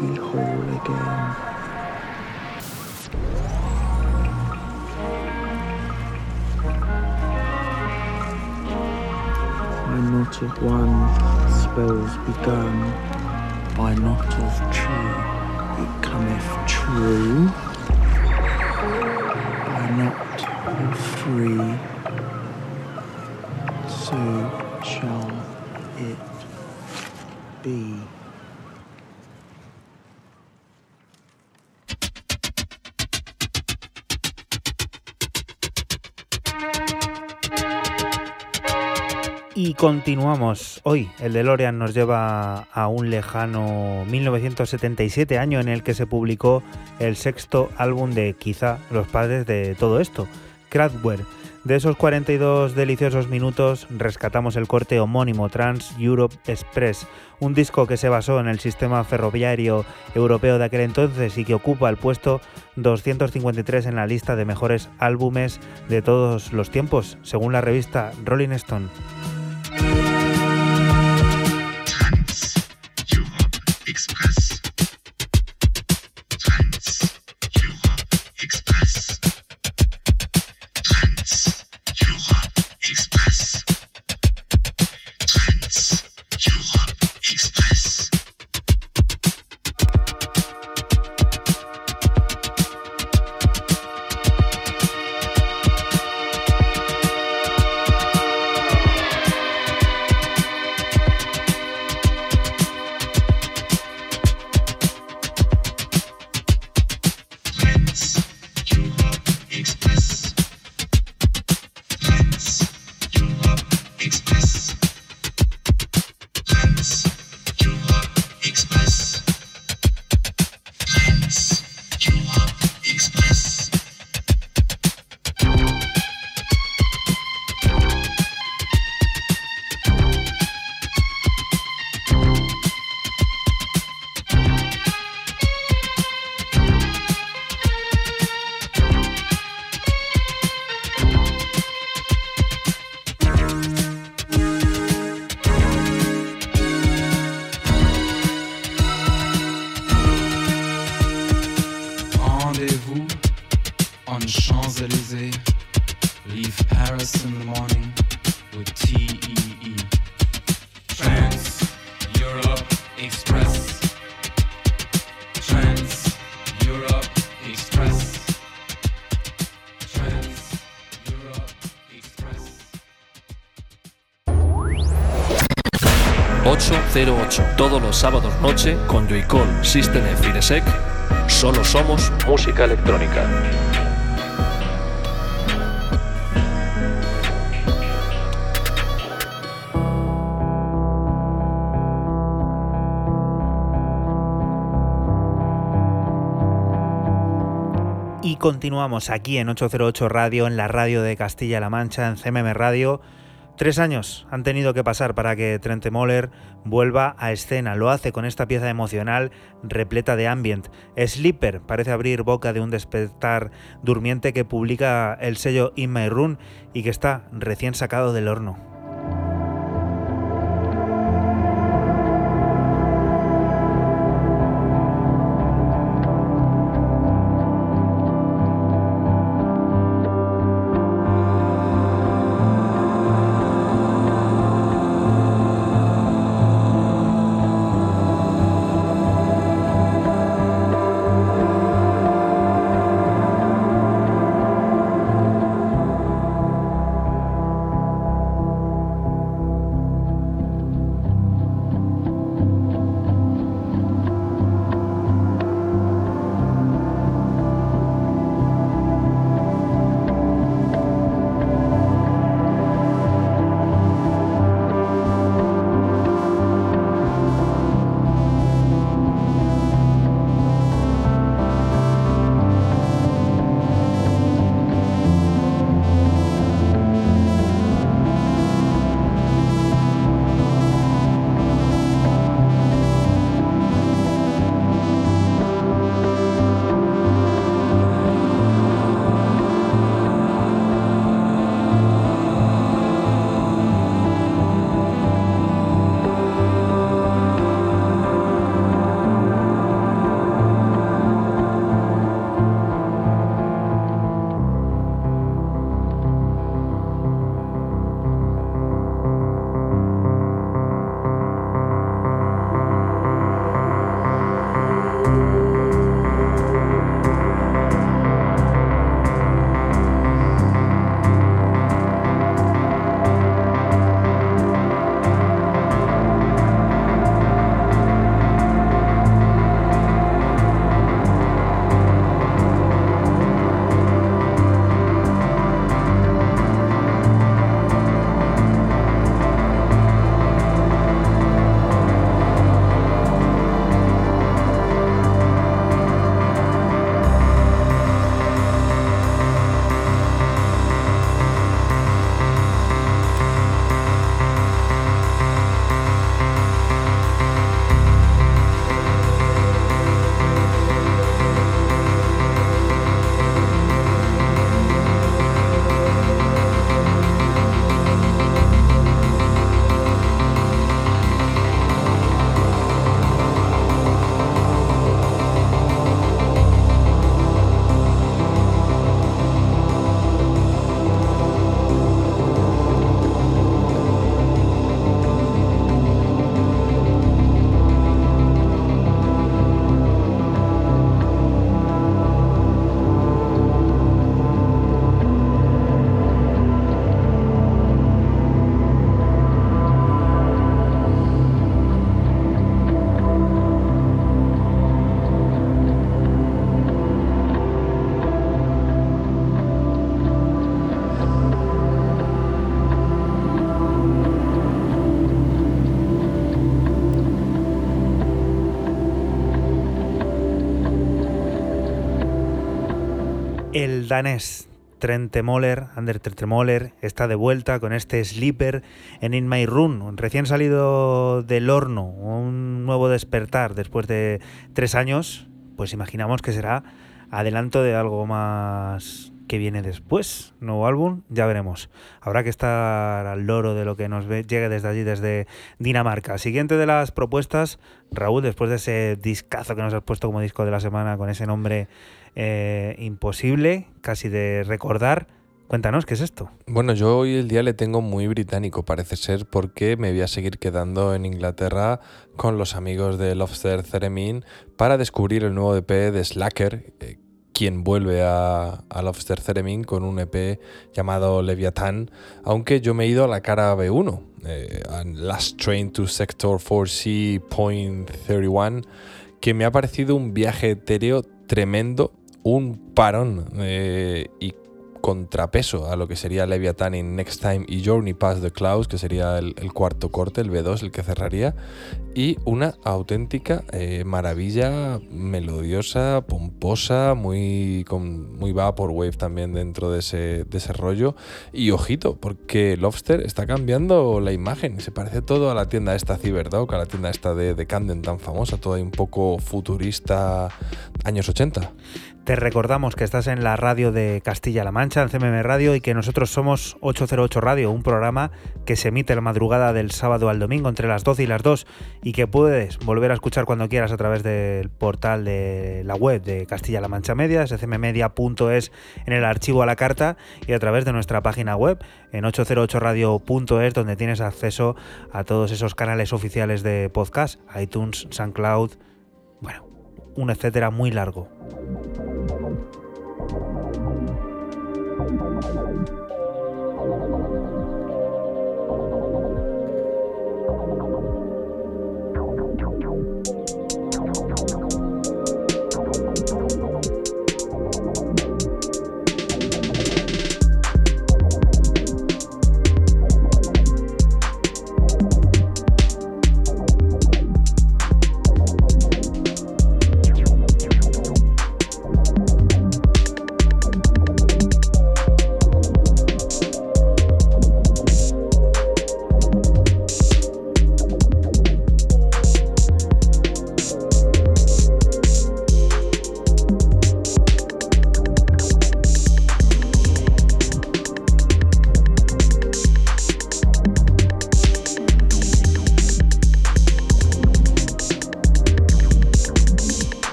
be whole again. By not of one, spells begun, by not of two, it cometh true. By not of three, Y continuamos. Hoy el DeLorean nos lleva a un lejano 1977, año en el que se publicó el sexto álbum de quizá los padres de todo esto, Kraftwerk. De esos 42 deliciosos minutos rescatamos el corte homónimo Trans Europe Express, un disco que se basó en el sistema ferroviario europeo de aquel entonces y que ocupa el puesto 253 en la lista de mejores álbumes de todos los tiempos, según la revista Rolling Stone. 808. Todos los sábados noche con Joycall, System F y. Solo somos música electrónica. Y continuamos aquí en 808 Radio, en la radio de Castilla-La Mancha, en CMM Radio. Tres años han tenido que pasar para que Trentemoller vuelva a escena. Lo hace con esta pieza emocional repleta de ambient. Sleeper parece abrir boca de un despertar durmiente que publica el sello In My Room y que está recién sacado del horno. Danés Trentemoller, Ander Trentemoller, está de vuelta con este Sleeper en In My Room, recién salido del horno, un nuevo despertar después de tres años, pues imaginamos que será adelanto de algo más que viene después, nuevo álbum, ya veremos. Habrá que estar al loro de lo que nos llegue desde allí, desde Dinamarca. Siguiente de las propuestas, Raúl, después de ese discazo que nos has puesto como disco de la semana con ese nombre eh, imposible, casi de recordar, cuéntanos, ¿qué es esto? Bueno, yo hoy el día le tengo muy británico, parece ser, porque me voy a seguir quedando en Inglaterra con los amigos de Lobster Theremin para descubrir el nuevo EP de Slacker, eh, quien vuelve a, a Lobster Theremin con un EP llamado Leviathan, aunque yo me he ido a la cara B1, eh, Last Train to Sector 4C Point 31, que me ha parecido un viaje etéreo tremendo, un parón eh, y contrapeso a lo que sería Leviathan in Next Time y Journey Past the Clouds, que sería el, cuarto corte, el B2, el que cerraría, y una auténtica eh, maravilla melodiosa, pomposa, muy, con, muy vaporwave también dentro de ese, de rollo. Y ojito, porque Lobster está cambiando la imagen, se parece todo a la tienda esta CyberDog, a la tienda esta de, de Camden tan famosa, toda un poco futurista, años 80. Te recordamos que estás en la radio de Castilla-La Mancha, en CMM Radio, y que nosotros somos 808 Radio, un programa que se emite la madrugada del sábado al domingo entre las 12 y las 2 y que puedes volver a escuchar cuando quieras a través del portal de la web de Castilla-La Mancha Media, CMMedia.es, en el archivo a la carta y a través de nuestra página web en 808radio.es donde tienes acceso a todos esos canales oficiales de podcast, iTunes, SoundCloud, bueno, un etcétera muy largo.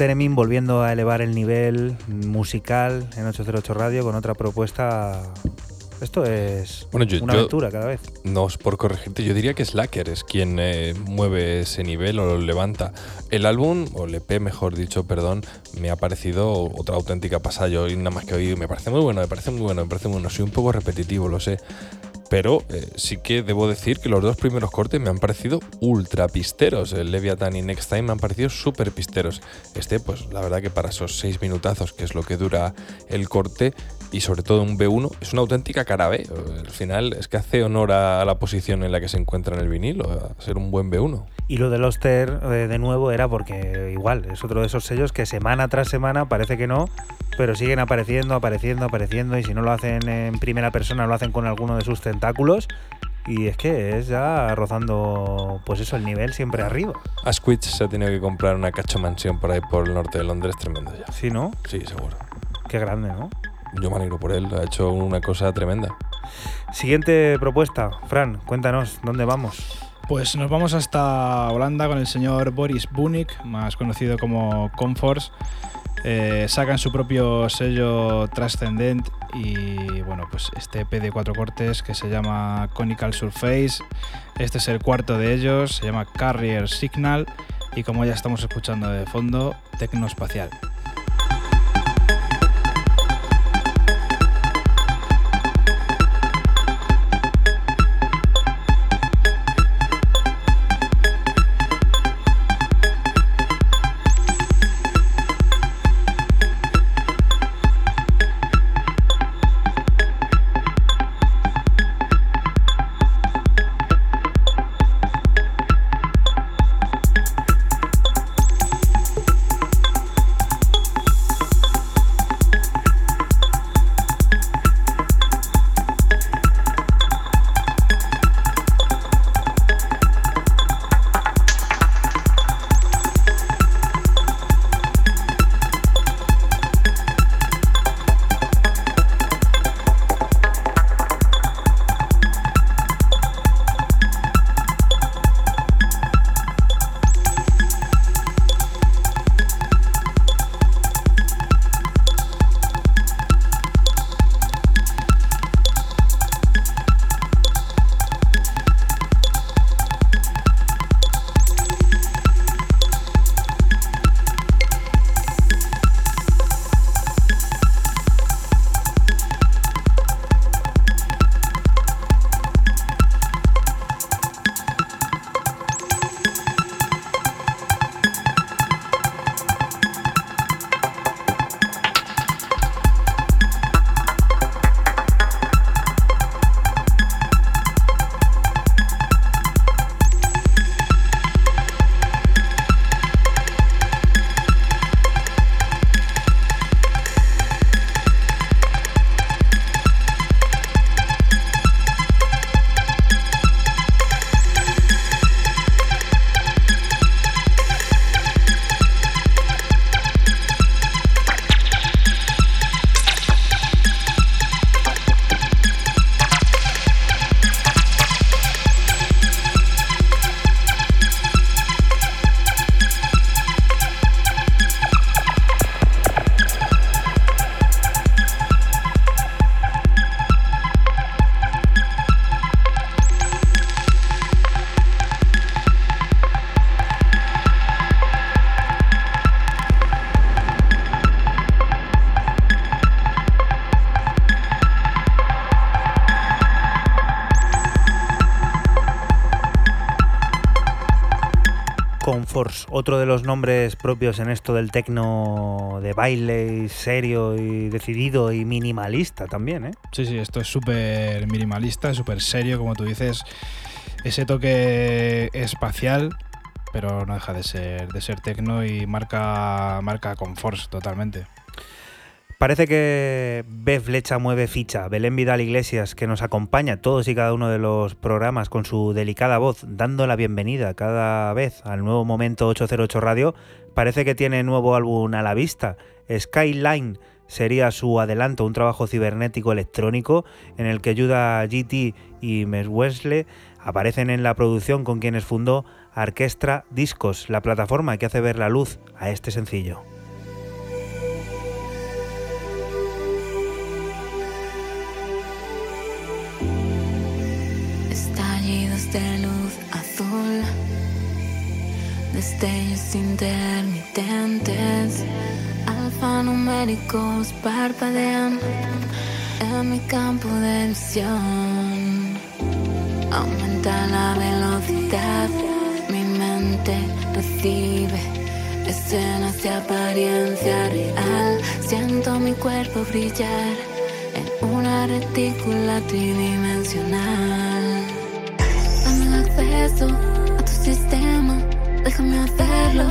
Loster Theremin volviendo a elevar el nivel musical en 808 Radio con otra propuesta. Esto es Bueno, yo- una yo- aventura cada vez. No es por corregirte, yo diría que Slacker es quien eh, mueve ese nivel o lo levanta. El álbum, o el EP mejor dicho, perdón, me ha parecido otra auténtica pasada. Yo nada más que oír, me parece muy bueno, me parece muy bueno, me parece muy bueno. Soy un poco repetitivo, lo sé. Pero eh, sí que debo decir que los dos primeros cortes me han parecido ultra pisteros. El Leviathan y Next Time me han parecido súper pisteros. Este, pues la verdad que para esos seis minutazos, que es lo que dura el corte, y sobre todo un B1, es una auténtica cara B. Al final es que hace honor a, la posición en la que se encuentra en el vinilo, a ser un buen B1. Y lo de Loster eh, de nuevo era porque igual, es otro de esos sellos que semana tras semana parece que no, pero siguen apareciendo, apareciendo, apareciendo y si no lo hacen en primera persona lo hacen con alguno de sus tentáculos y es que es ya rozando pues eso el nivel siempre arriba. Asquith se ha tenido que comprar una cacho mansión por ahí por el norte de Londres, tremendo ya. Sí, ¿no? Sí, seguro. Qué grande, ¿no? Yo me alegro por él, ha hecho una cosa tremenda. Siguiente propuesta, Fran, cuéntanos, ¿dónde vamos? Pues nos vamos hasta Holanda con el señor Boris Bunik, más conocido como Comforts. Eh, sacan su propio sello Transcendent y bueno, pues este EP de cuatro cortes que se llama Conical Surface. Este es el cuarto de ellos, se llama Carrier Signal y como ya estamos escuchando de fondo, Tecnospacial. Conforce, otro de los nombres propios en esto del tecno de baile, serio y decidido y minimalista también, ¿eh? Sí, sí, esto es súper minimalista, súper serio, como tú dices. Ese toque espacial, pero no deja de ser, de ser tecno y marca, marca Conforce totalmente. Parece que Bev Flecha mueve ficha. Belén Vidal Iglesias, que nos acompaña todos y cada uno de los programas con su delicada voz, dando la bienvenida cada vez al nuevo momento 808 Radio, parece que tiene nuevo álbum a la vista. Skyline sería su adelanto, un trabajo cibernético electrónico en el que ayuda GT y Mes Wesley aparecen en la producción con quienes fundó Orquestra Discos, la plataforma que hace ver la luz a este sencillo. De luz azul, destellos intermitentes, alfanuméricos parpadean en mi campo de visión. Aumenta la velocidad, mi mente recibe escenas de apariencia real. Siento mi cuerpo brillar en una retícula tridimensional. Dame acceso a tu sistema, déjame hacerlo.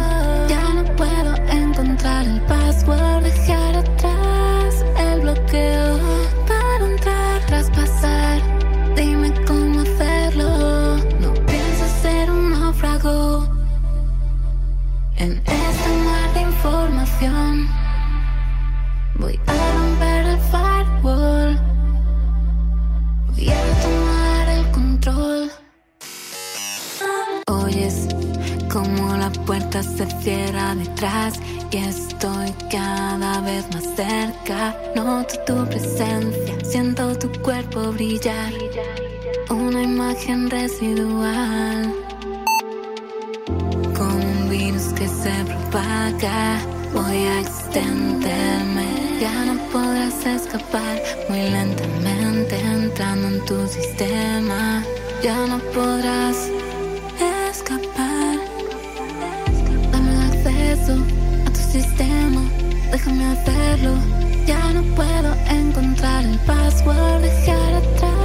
Ya no puedo encontrar el password, dejar atrás el bloqueo para entrar, traspasar. Dime cómo hacerlo. No pienso ser un náufrago en este mar de información. Voy a se cierra detrás y estoy cada vez más cerca. Noto tu presencia, siento tu cuerpo brillar. Una imagen residual. Como un virus que se propaga. Voy a extenderme, ya no podrás escapar muy lentamente entrando en tu sistema. Ya no podrás escapar. Sistema, déjame hacerlo. Ya no puedo encontrar el password, dejar atrás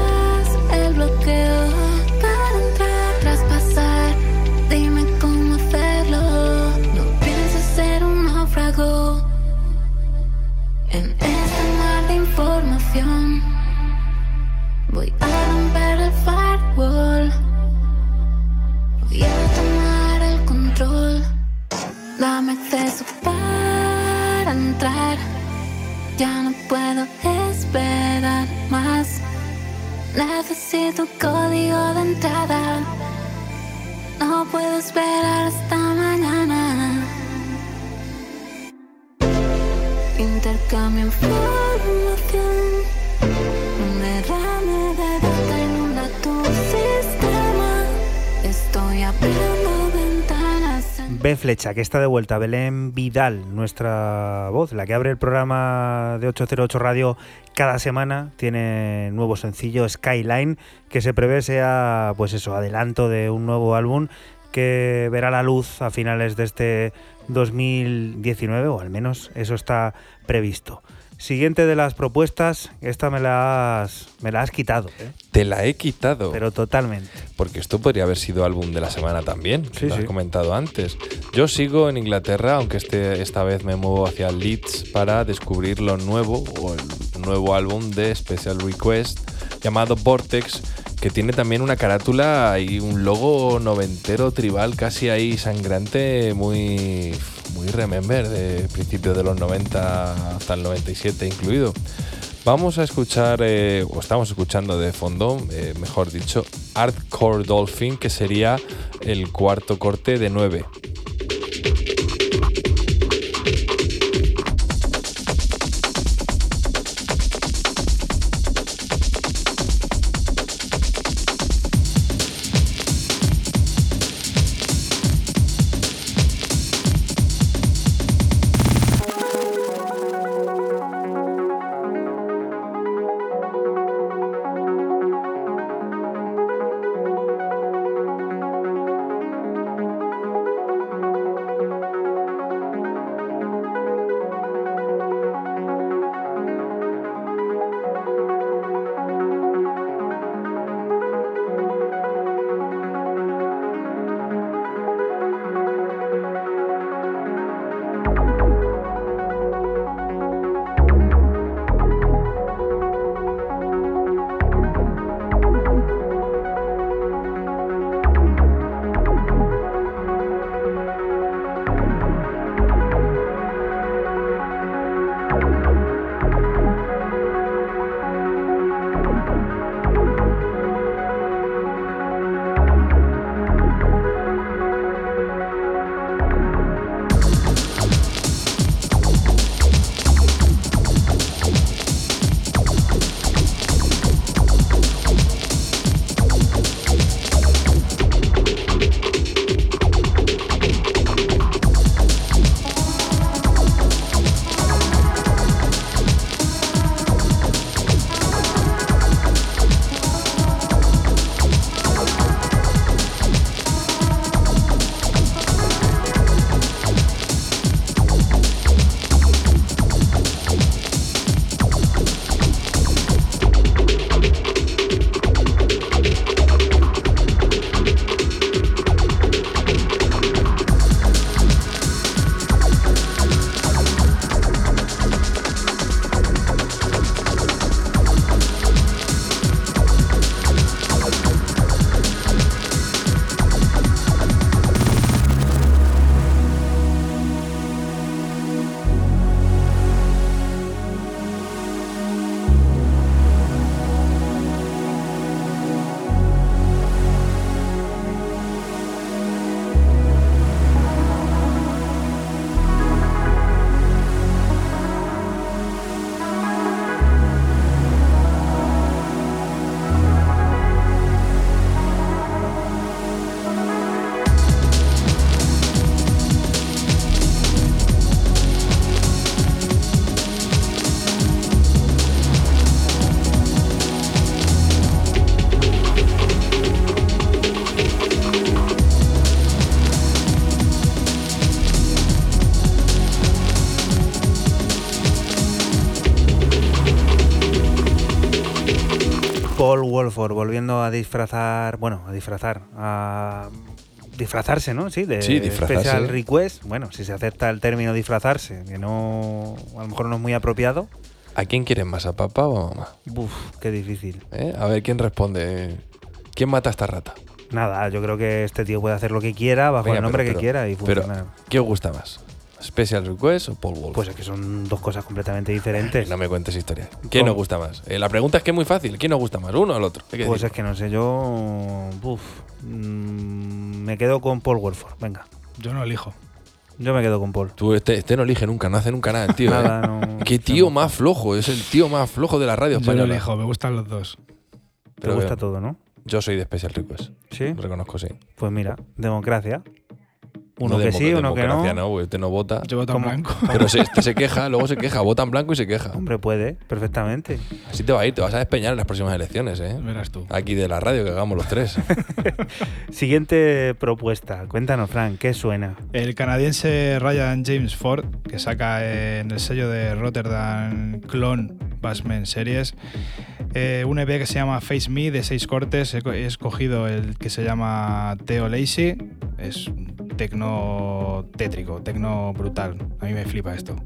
Ya no puedo esperar más. Necesito código de entrada. No puedo esperar hasta mañana. Intercambio información. B Flecha, que está de vuelta, Belén Vidal, nuestra voz, la que abre el programa de 808 Radio cada semana, tiene nuevo sencillo Skyline, que se prevé sea, pues eso, adelanto de un nuevo álbum que verá la luz a finales de este 2019, o al menos eso está previsto. Siguiente de las propuestas, esta me la has, me la has quitado, ¿eh? Te la he quitado. pero totalmente. Porque esto podría haber sido álbum de la semana también, Sí, lo has sí. comentado antes. Yo sigo en Inglaterra, aunque este, esta vez me muevo hacia Leeds para descubrir lo nuevo, o el nuevo álbum de Special Request, llamado Vortex, que tiene también una carátula y un logo noventero tribal casi ahí sangrante, muy, muy remember, de principios de los 90 hasta el 97 incluido. Vamos a escuchar, eh, o estamos escuchando de fondo, eh, mejor dicho, Hardcore Dolphin, que sería el cuarto corte de 9. Disfrazar, bueno, a disfrazar, a disfrazarse, ¿no? Sí, de Sí. Special Request. Bueno, si se acepta el término disfrazarse, que no, a lo mejor no es muy apropiado. ¿A quién quieres más, a papá o a mamá? Uf, qué difícil. ¿Eh? A ver quién responde. ¿Quién mata a esta rata? Nada, yo creo que este tío puede hacer lo que quiera bajo Venga, el nombre pero- que pero- quiera y Pero, funciona. ¿qué os gusta más? ¿Special Request o Paul Wolf? Pues es que son dos cosas completamente diferentes. no me cuentes historias. ¿Quién ¿Cómo? os gusta más? Eh, la pregunta es que es muy fácil. ¿Quién os gusta más? ¿Uno o el otro? Pues decir. es que no sé, yo. Uf, mm, me quedo con Paul Wolford, venga. Yo no elijo. Yo me quedo con Paul. Tú, este, este no elige nunca, no hace nunca nada, el tío. Nada, ¿eh? no- Qué tío más flojo, es el tío más flojo de la radio Yo no española. elijo, me gustan los dos. Te Pero gusta veo. todo, ¿no? Yo soy de Special Request. Sí. Reconozco, sí. Pues mira, democracia. Uno No que sí, uno que no. no, este no vota. Yo voto en blanco. <laughs> Pero se, este se queja, luego se queja, vota en blanco y se queja. Hombre, puede, perfectamente. Así te va a ir, te vas a despeñar en las próximas elecciones, ¿eh? Verás tú. Aquí de la radio que hagamos los tres. <laughs> Siguiente propuesta. Cuéntanos, Frank, ¿qué suena? El canadiense Ryan James Ford, que saca en el sello de Rotterdam Clone Bassman Series, eh, un EP que se llama Face Me de seis cortes. He, co- he escogido el que se llama Theo Lazy. Es un tecno tétrico, tecno brutal. A mí me flipa esto.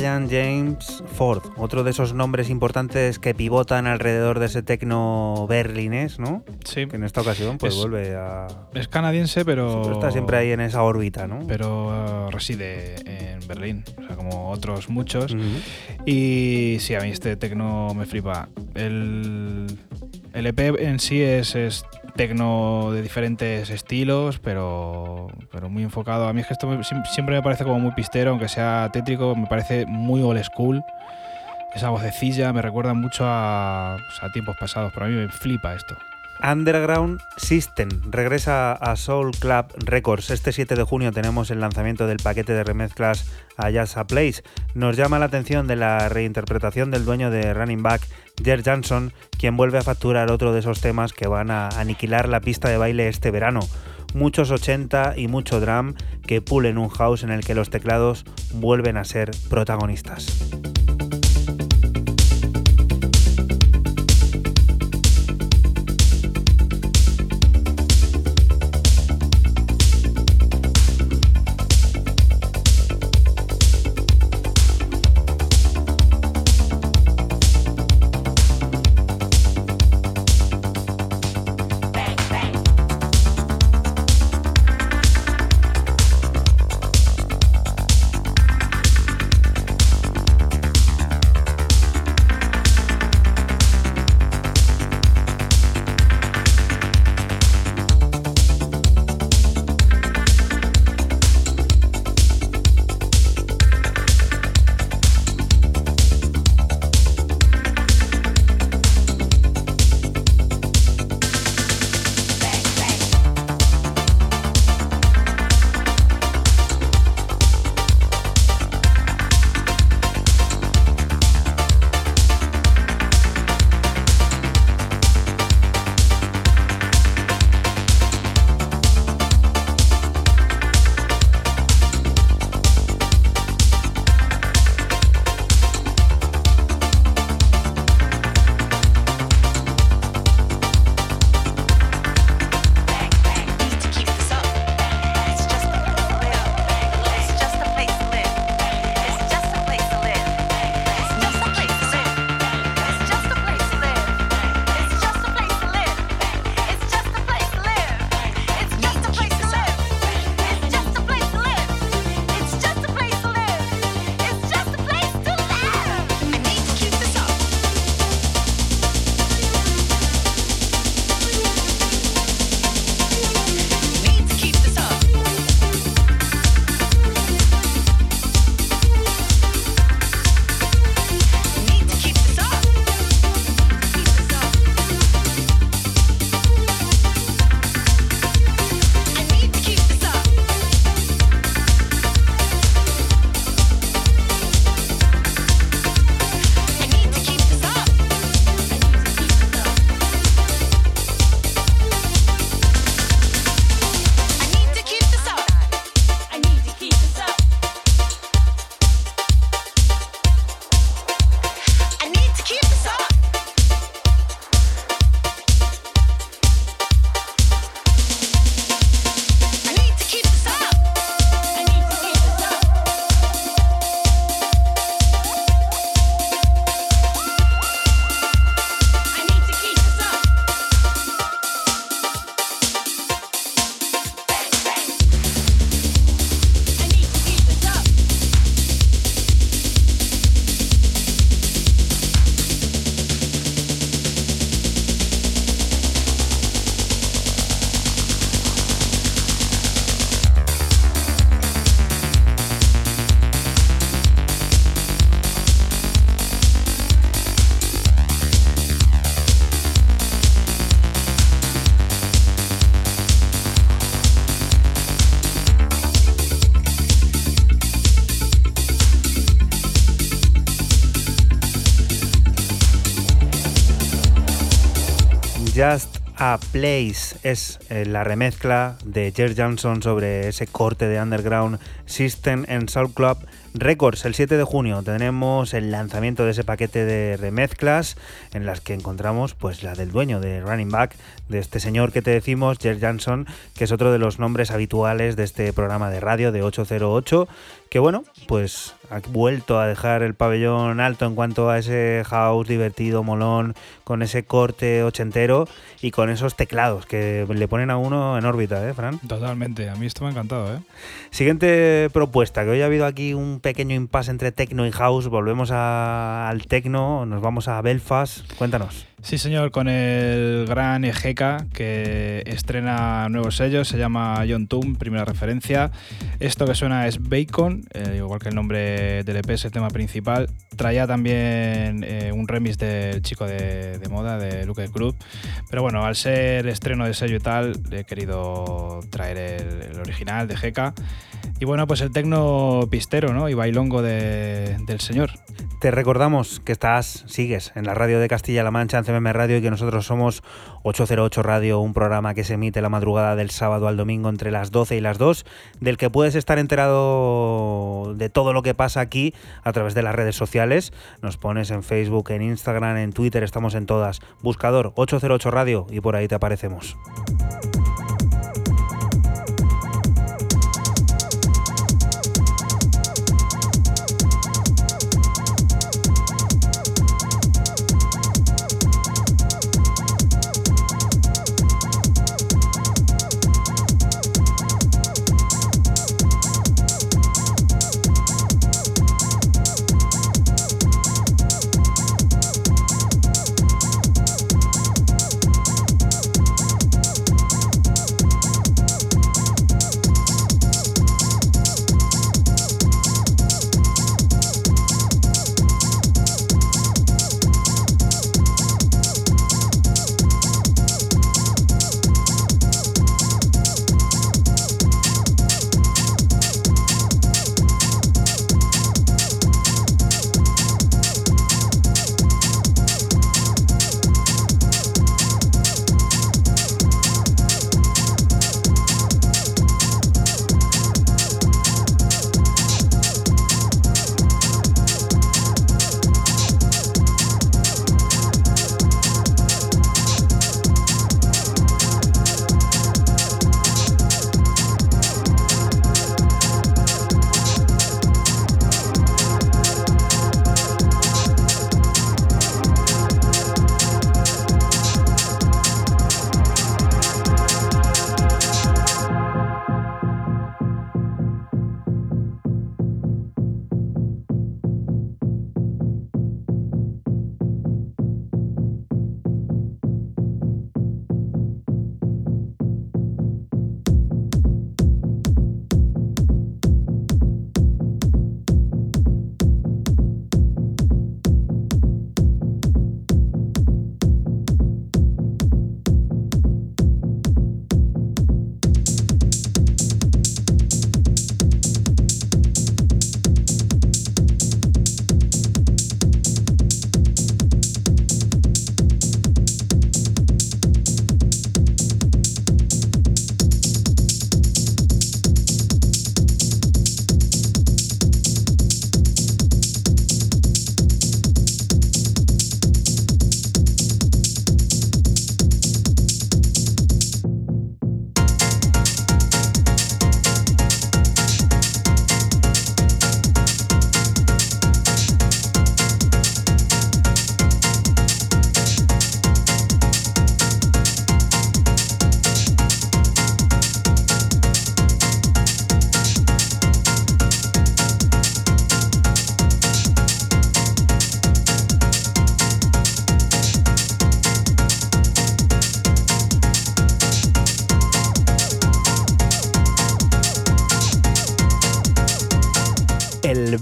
Ryan James Ford, otro de esos nombres importantes que pivotan alrededor de ese tecno berlinés, ¿no? Sí. Que en esta ocasión pues Es- vuelve a... Es canadiense, pero. Pero está siempre ahí en esa órbita, ¿no? Pero uh, reside en Berlín, o sea, como otros muchos. Y sí, a mí este tecno me flipa. El, el EP en sí es, es tecno de diferentes estilos, pero, pero muy enfocado. A mí es que esto me- siem- siempre me parece como muy pistero, aunque sea tétrico, me parece muy old school. Esa vocecilla me recuerda mucho a, pues, a tiempos pasados, pero a mí me flipa esto. Underground System regresa a Soul Club Records. Este 7 de junio tenemos el lanzamiento del paquete de remezclas a Jazz a Place. Nos llama la atención de la reinterpretación del dueño de Running Back, Jer Johnson, quien vuelve a facturar otro de esos temas que van a aniquilar la pista de baile este verano. muchos 80 y mucho drum que pulen un house en el que los teclados vuelven a ser protagonistas. Place es eh, la remezcla de Jer Johnson sobre ese corte de Underground System en Soul Club Records. El 7 de junio tenemos el lanzamiento de ese paquete de remezclas en las que encontramos pues la del dueño de Running Back, de este señor que te decimos, Jer Johnson, que es otro de los nombres habituales de este programa de radio de 808, que bueno, pues ha vuelto a dejar el pabellón alto en cuanto a ese house divertido, molón, con ese corte ochentero y con esos teclados que le ponen a uno en órbita, ¿eh, Fran? Totalmente, a mí esto me ha encantado, ¿eh? Siguiente propuesta, que hoy ha habido aquí un pequeño impasse entre techno y house, volvemos a- al techno, nos vamos a Belfast, cuéntanos. Sí, señor, con el gran Ejeca que estrena nuevo sello, se llama John Toom, primera referencia. Esto que suena es Bacon, eh, igual que el nombre del EP es el tema principal. Traía también eh, un remix del chico de, moda, de Luke Group. Pero bueno, al ser estreno de sello y tal, he querido traer el, original de Ejeca. Y bueno, pues el tecno pistero ¿no? y bailongo de- del señor. Te recordamos que estás, sigues en la radio de Castilla-La Mancha, en CMM Radio, y que nosotros somos 808 Radio, un programa que se emite la madrugada del sábado al domingo entre las 12 y las 2, del que puedes estar enterado de todo lo que pasa aquí a través de las redes sociales. Nos pones en Facebook, en Instagram, en Twitter, estamos en todas. Buscador 808 Radio y por ahí te aparecemos.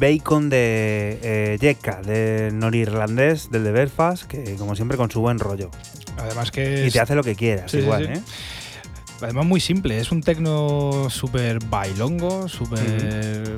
Bacon de eh, Yeka, del norirlandés, del de Belfast, que como siempre con su buen rollo. Además que Y te hace lo que quieras, Sí, igual, sí. ¿eh? Además muy simple, es un tecno súper bailongo, súper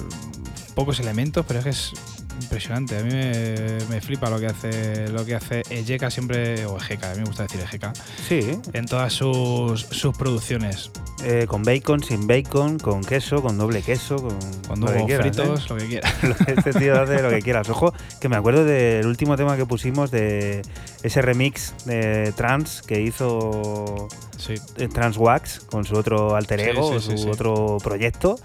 pocos elementos, pero es que es impresionante. A mí me, me flipa lo que hace lo que hace Ejeka siempre, o Ejeka, a mí me gusta decir Ejeka, Sí, en todas sus, sus producciones. Eh, con bacon, sin bacon, con queso, con doble queso, con, Con lo que quieras, ¿eh? fritos, lo que quiera. <laughs> Este tío hace lo que quieras. Ojo, que me acuerdo del último tema que pusimos de ese remix de Trans que hizo Sí. eh, Trans Wax con su otro alter ego, sí, sí, su otro proyecto.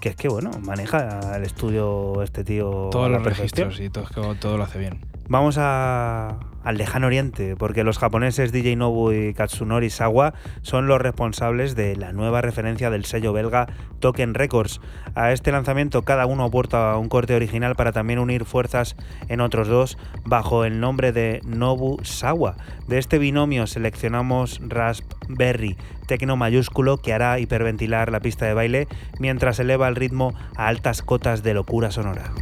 Que es que, bueno, maneja el estudio este tío. Todos los perfección. registros y todo, todo lo hace bien. Vamos a, al lejano oriente, porque los japoneses DJ Nobu y Katsunori Sawa son los responsables de la nueva referencia del sello belga Token Records. A este lanzamiento cada uno aporta un corte original para también unir fuerzas en otros dos bajo el nombre de Nobu Sawa. De este binomio seleccionamos Raspberry, tecno mayúsculo que hará hiperventilar la pista de baile mientras eleva el ritmo a altas cotas de locura sonora.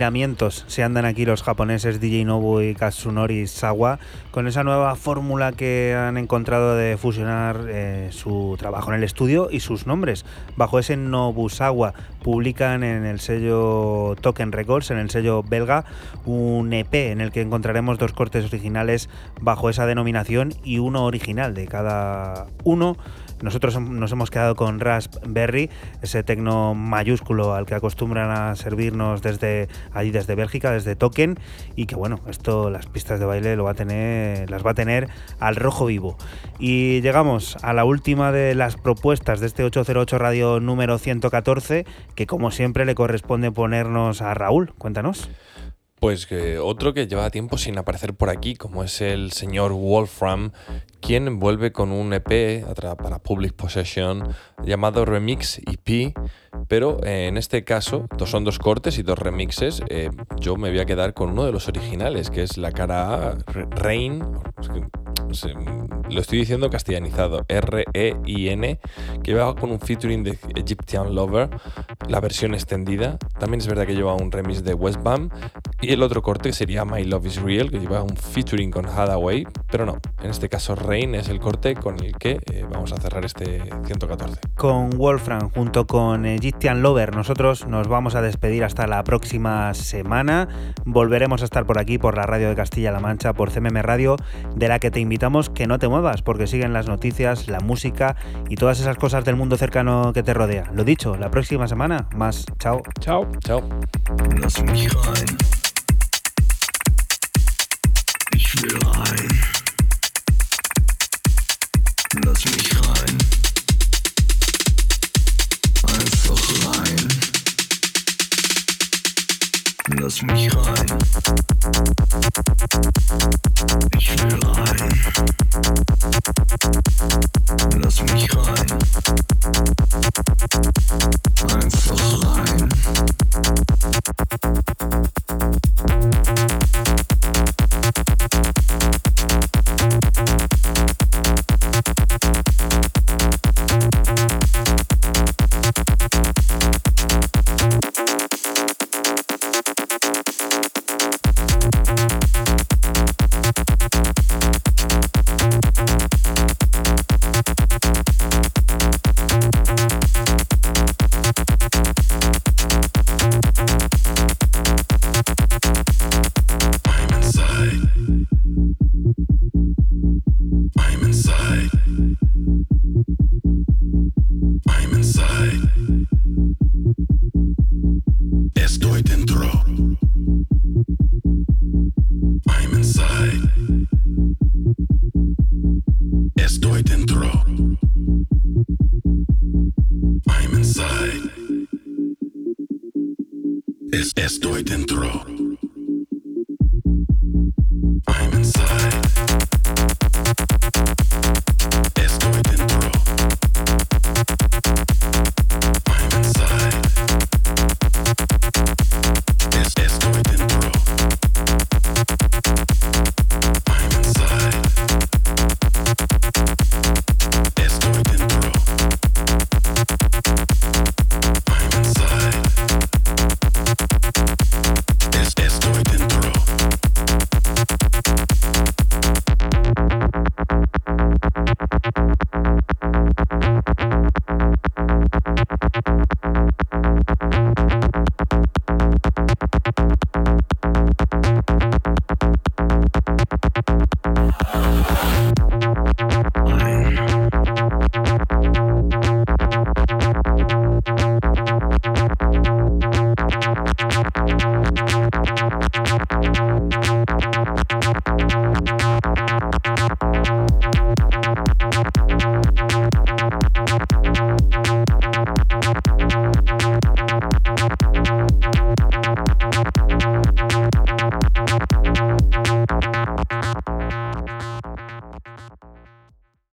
Miramientos se andan aquí los japoneses DJ Nobu y Katsunori Sawa con esa nueva fórmula que han encontrado de fusionar eh, su trabajo en el estudio y sus nombres. Bajo ese Nobusawa publican en el sello Token Records, en el sello belga, un EP en el que encontraremos dos cortes originales bajo esa denominación y uno original de cada uno. Nosotros nos hemos quedado con Raspberry, ese tecno mayúsculo al que acostumbran a servirnos desde allí, desde Bélgica, desde Token, y que bueno, esto las pistas de baile lo va a tener, las va a tener al rojo vivo. Y llegamos a la última de las propuestas de este 808 Radio número 114, que como siempre le corresponde ponernos a Raúl. Cuéntanos. Pues otro que lleva tiempo sin aparecer por aquí, como es el señor Wolfram, quien vuelve con un EP para Public Possession llamado Remix EP, pero eh, en este caso son dos cortes y dos remixes. eh, yo me voy a quedar con uno de los originales, que es la cara A, Rain, lo estoy diciendo castellanizado, R-E-I-N, que va con un featuring de Egyptian Lover, la versión extendida. También es verdad que lleva un remix de Westbam. Y el otro corte sería My Love is Real, que lleva un featuring con Hadaway. Pero no, en este caso Rain es el corte con el que eh, vamos a cerrar este 114. Con Wolfram junto con Egyptian Lover, nosotros nos vamos a despedir hasta la próxima semana. Volveremos a estar por aquí, por la radio de Castilla-La Mancha, por CMM Radio, de la que te invitamos que no te muevas, porque siguen las noticias, la música y todas esas cosas del mundo cercano que te rodea. Lo dicho, la próxima semana, más. Chao. Chao. Chao. Lass mich rein. Ich will rein. Lass mich rein. Lass mich rein. Ich will rein. Lass mich rein. Einfach rein.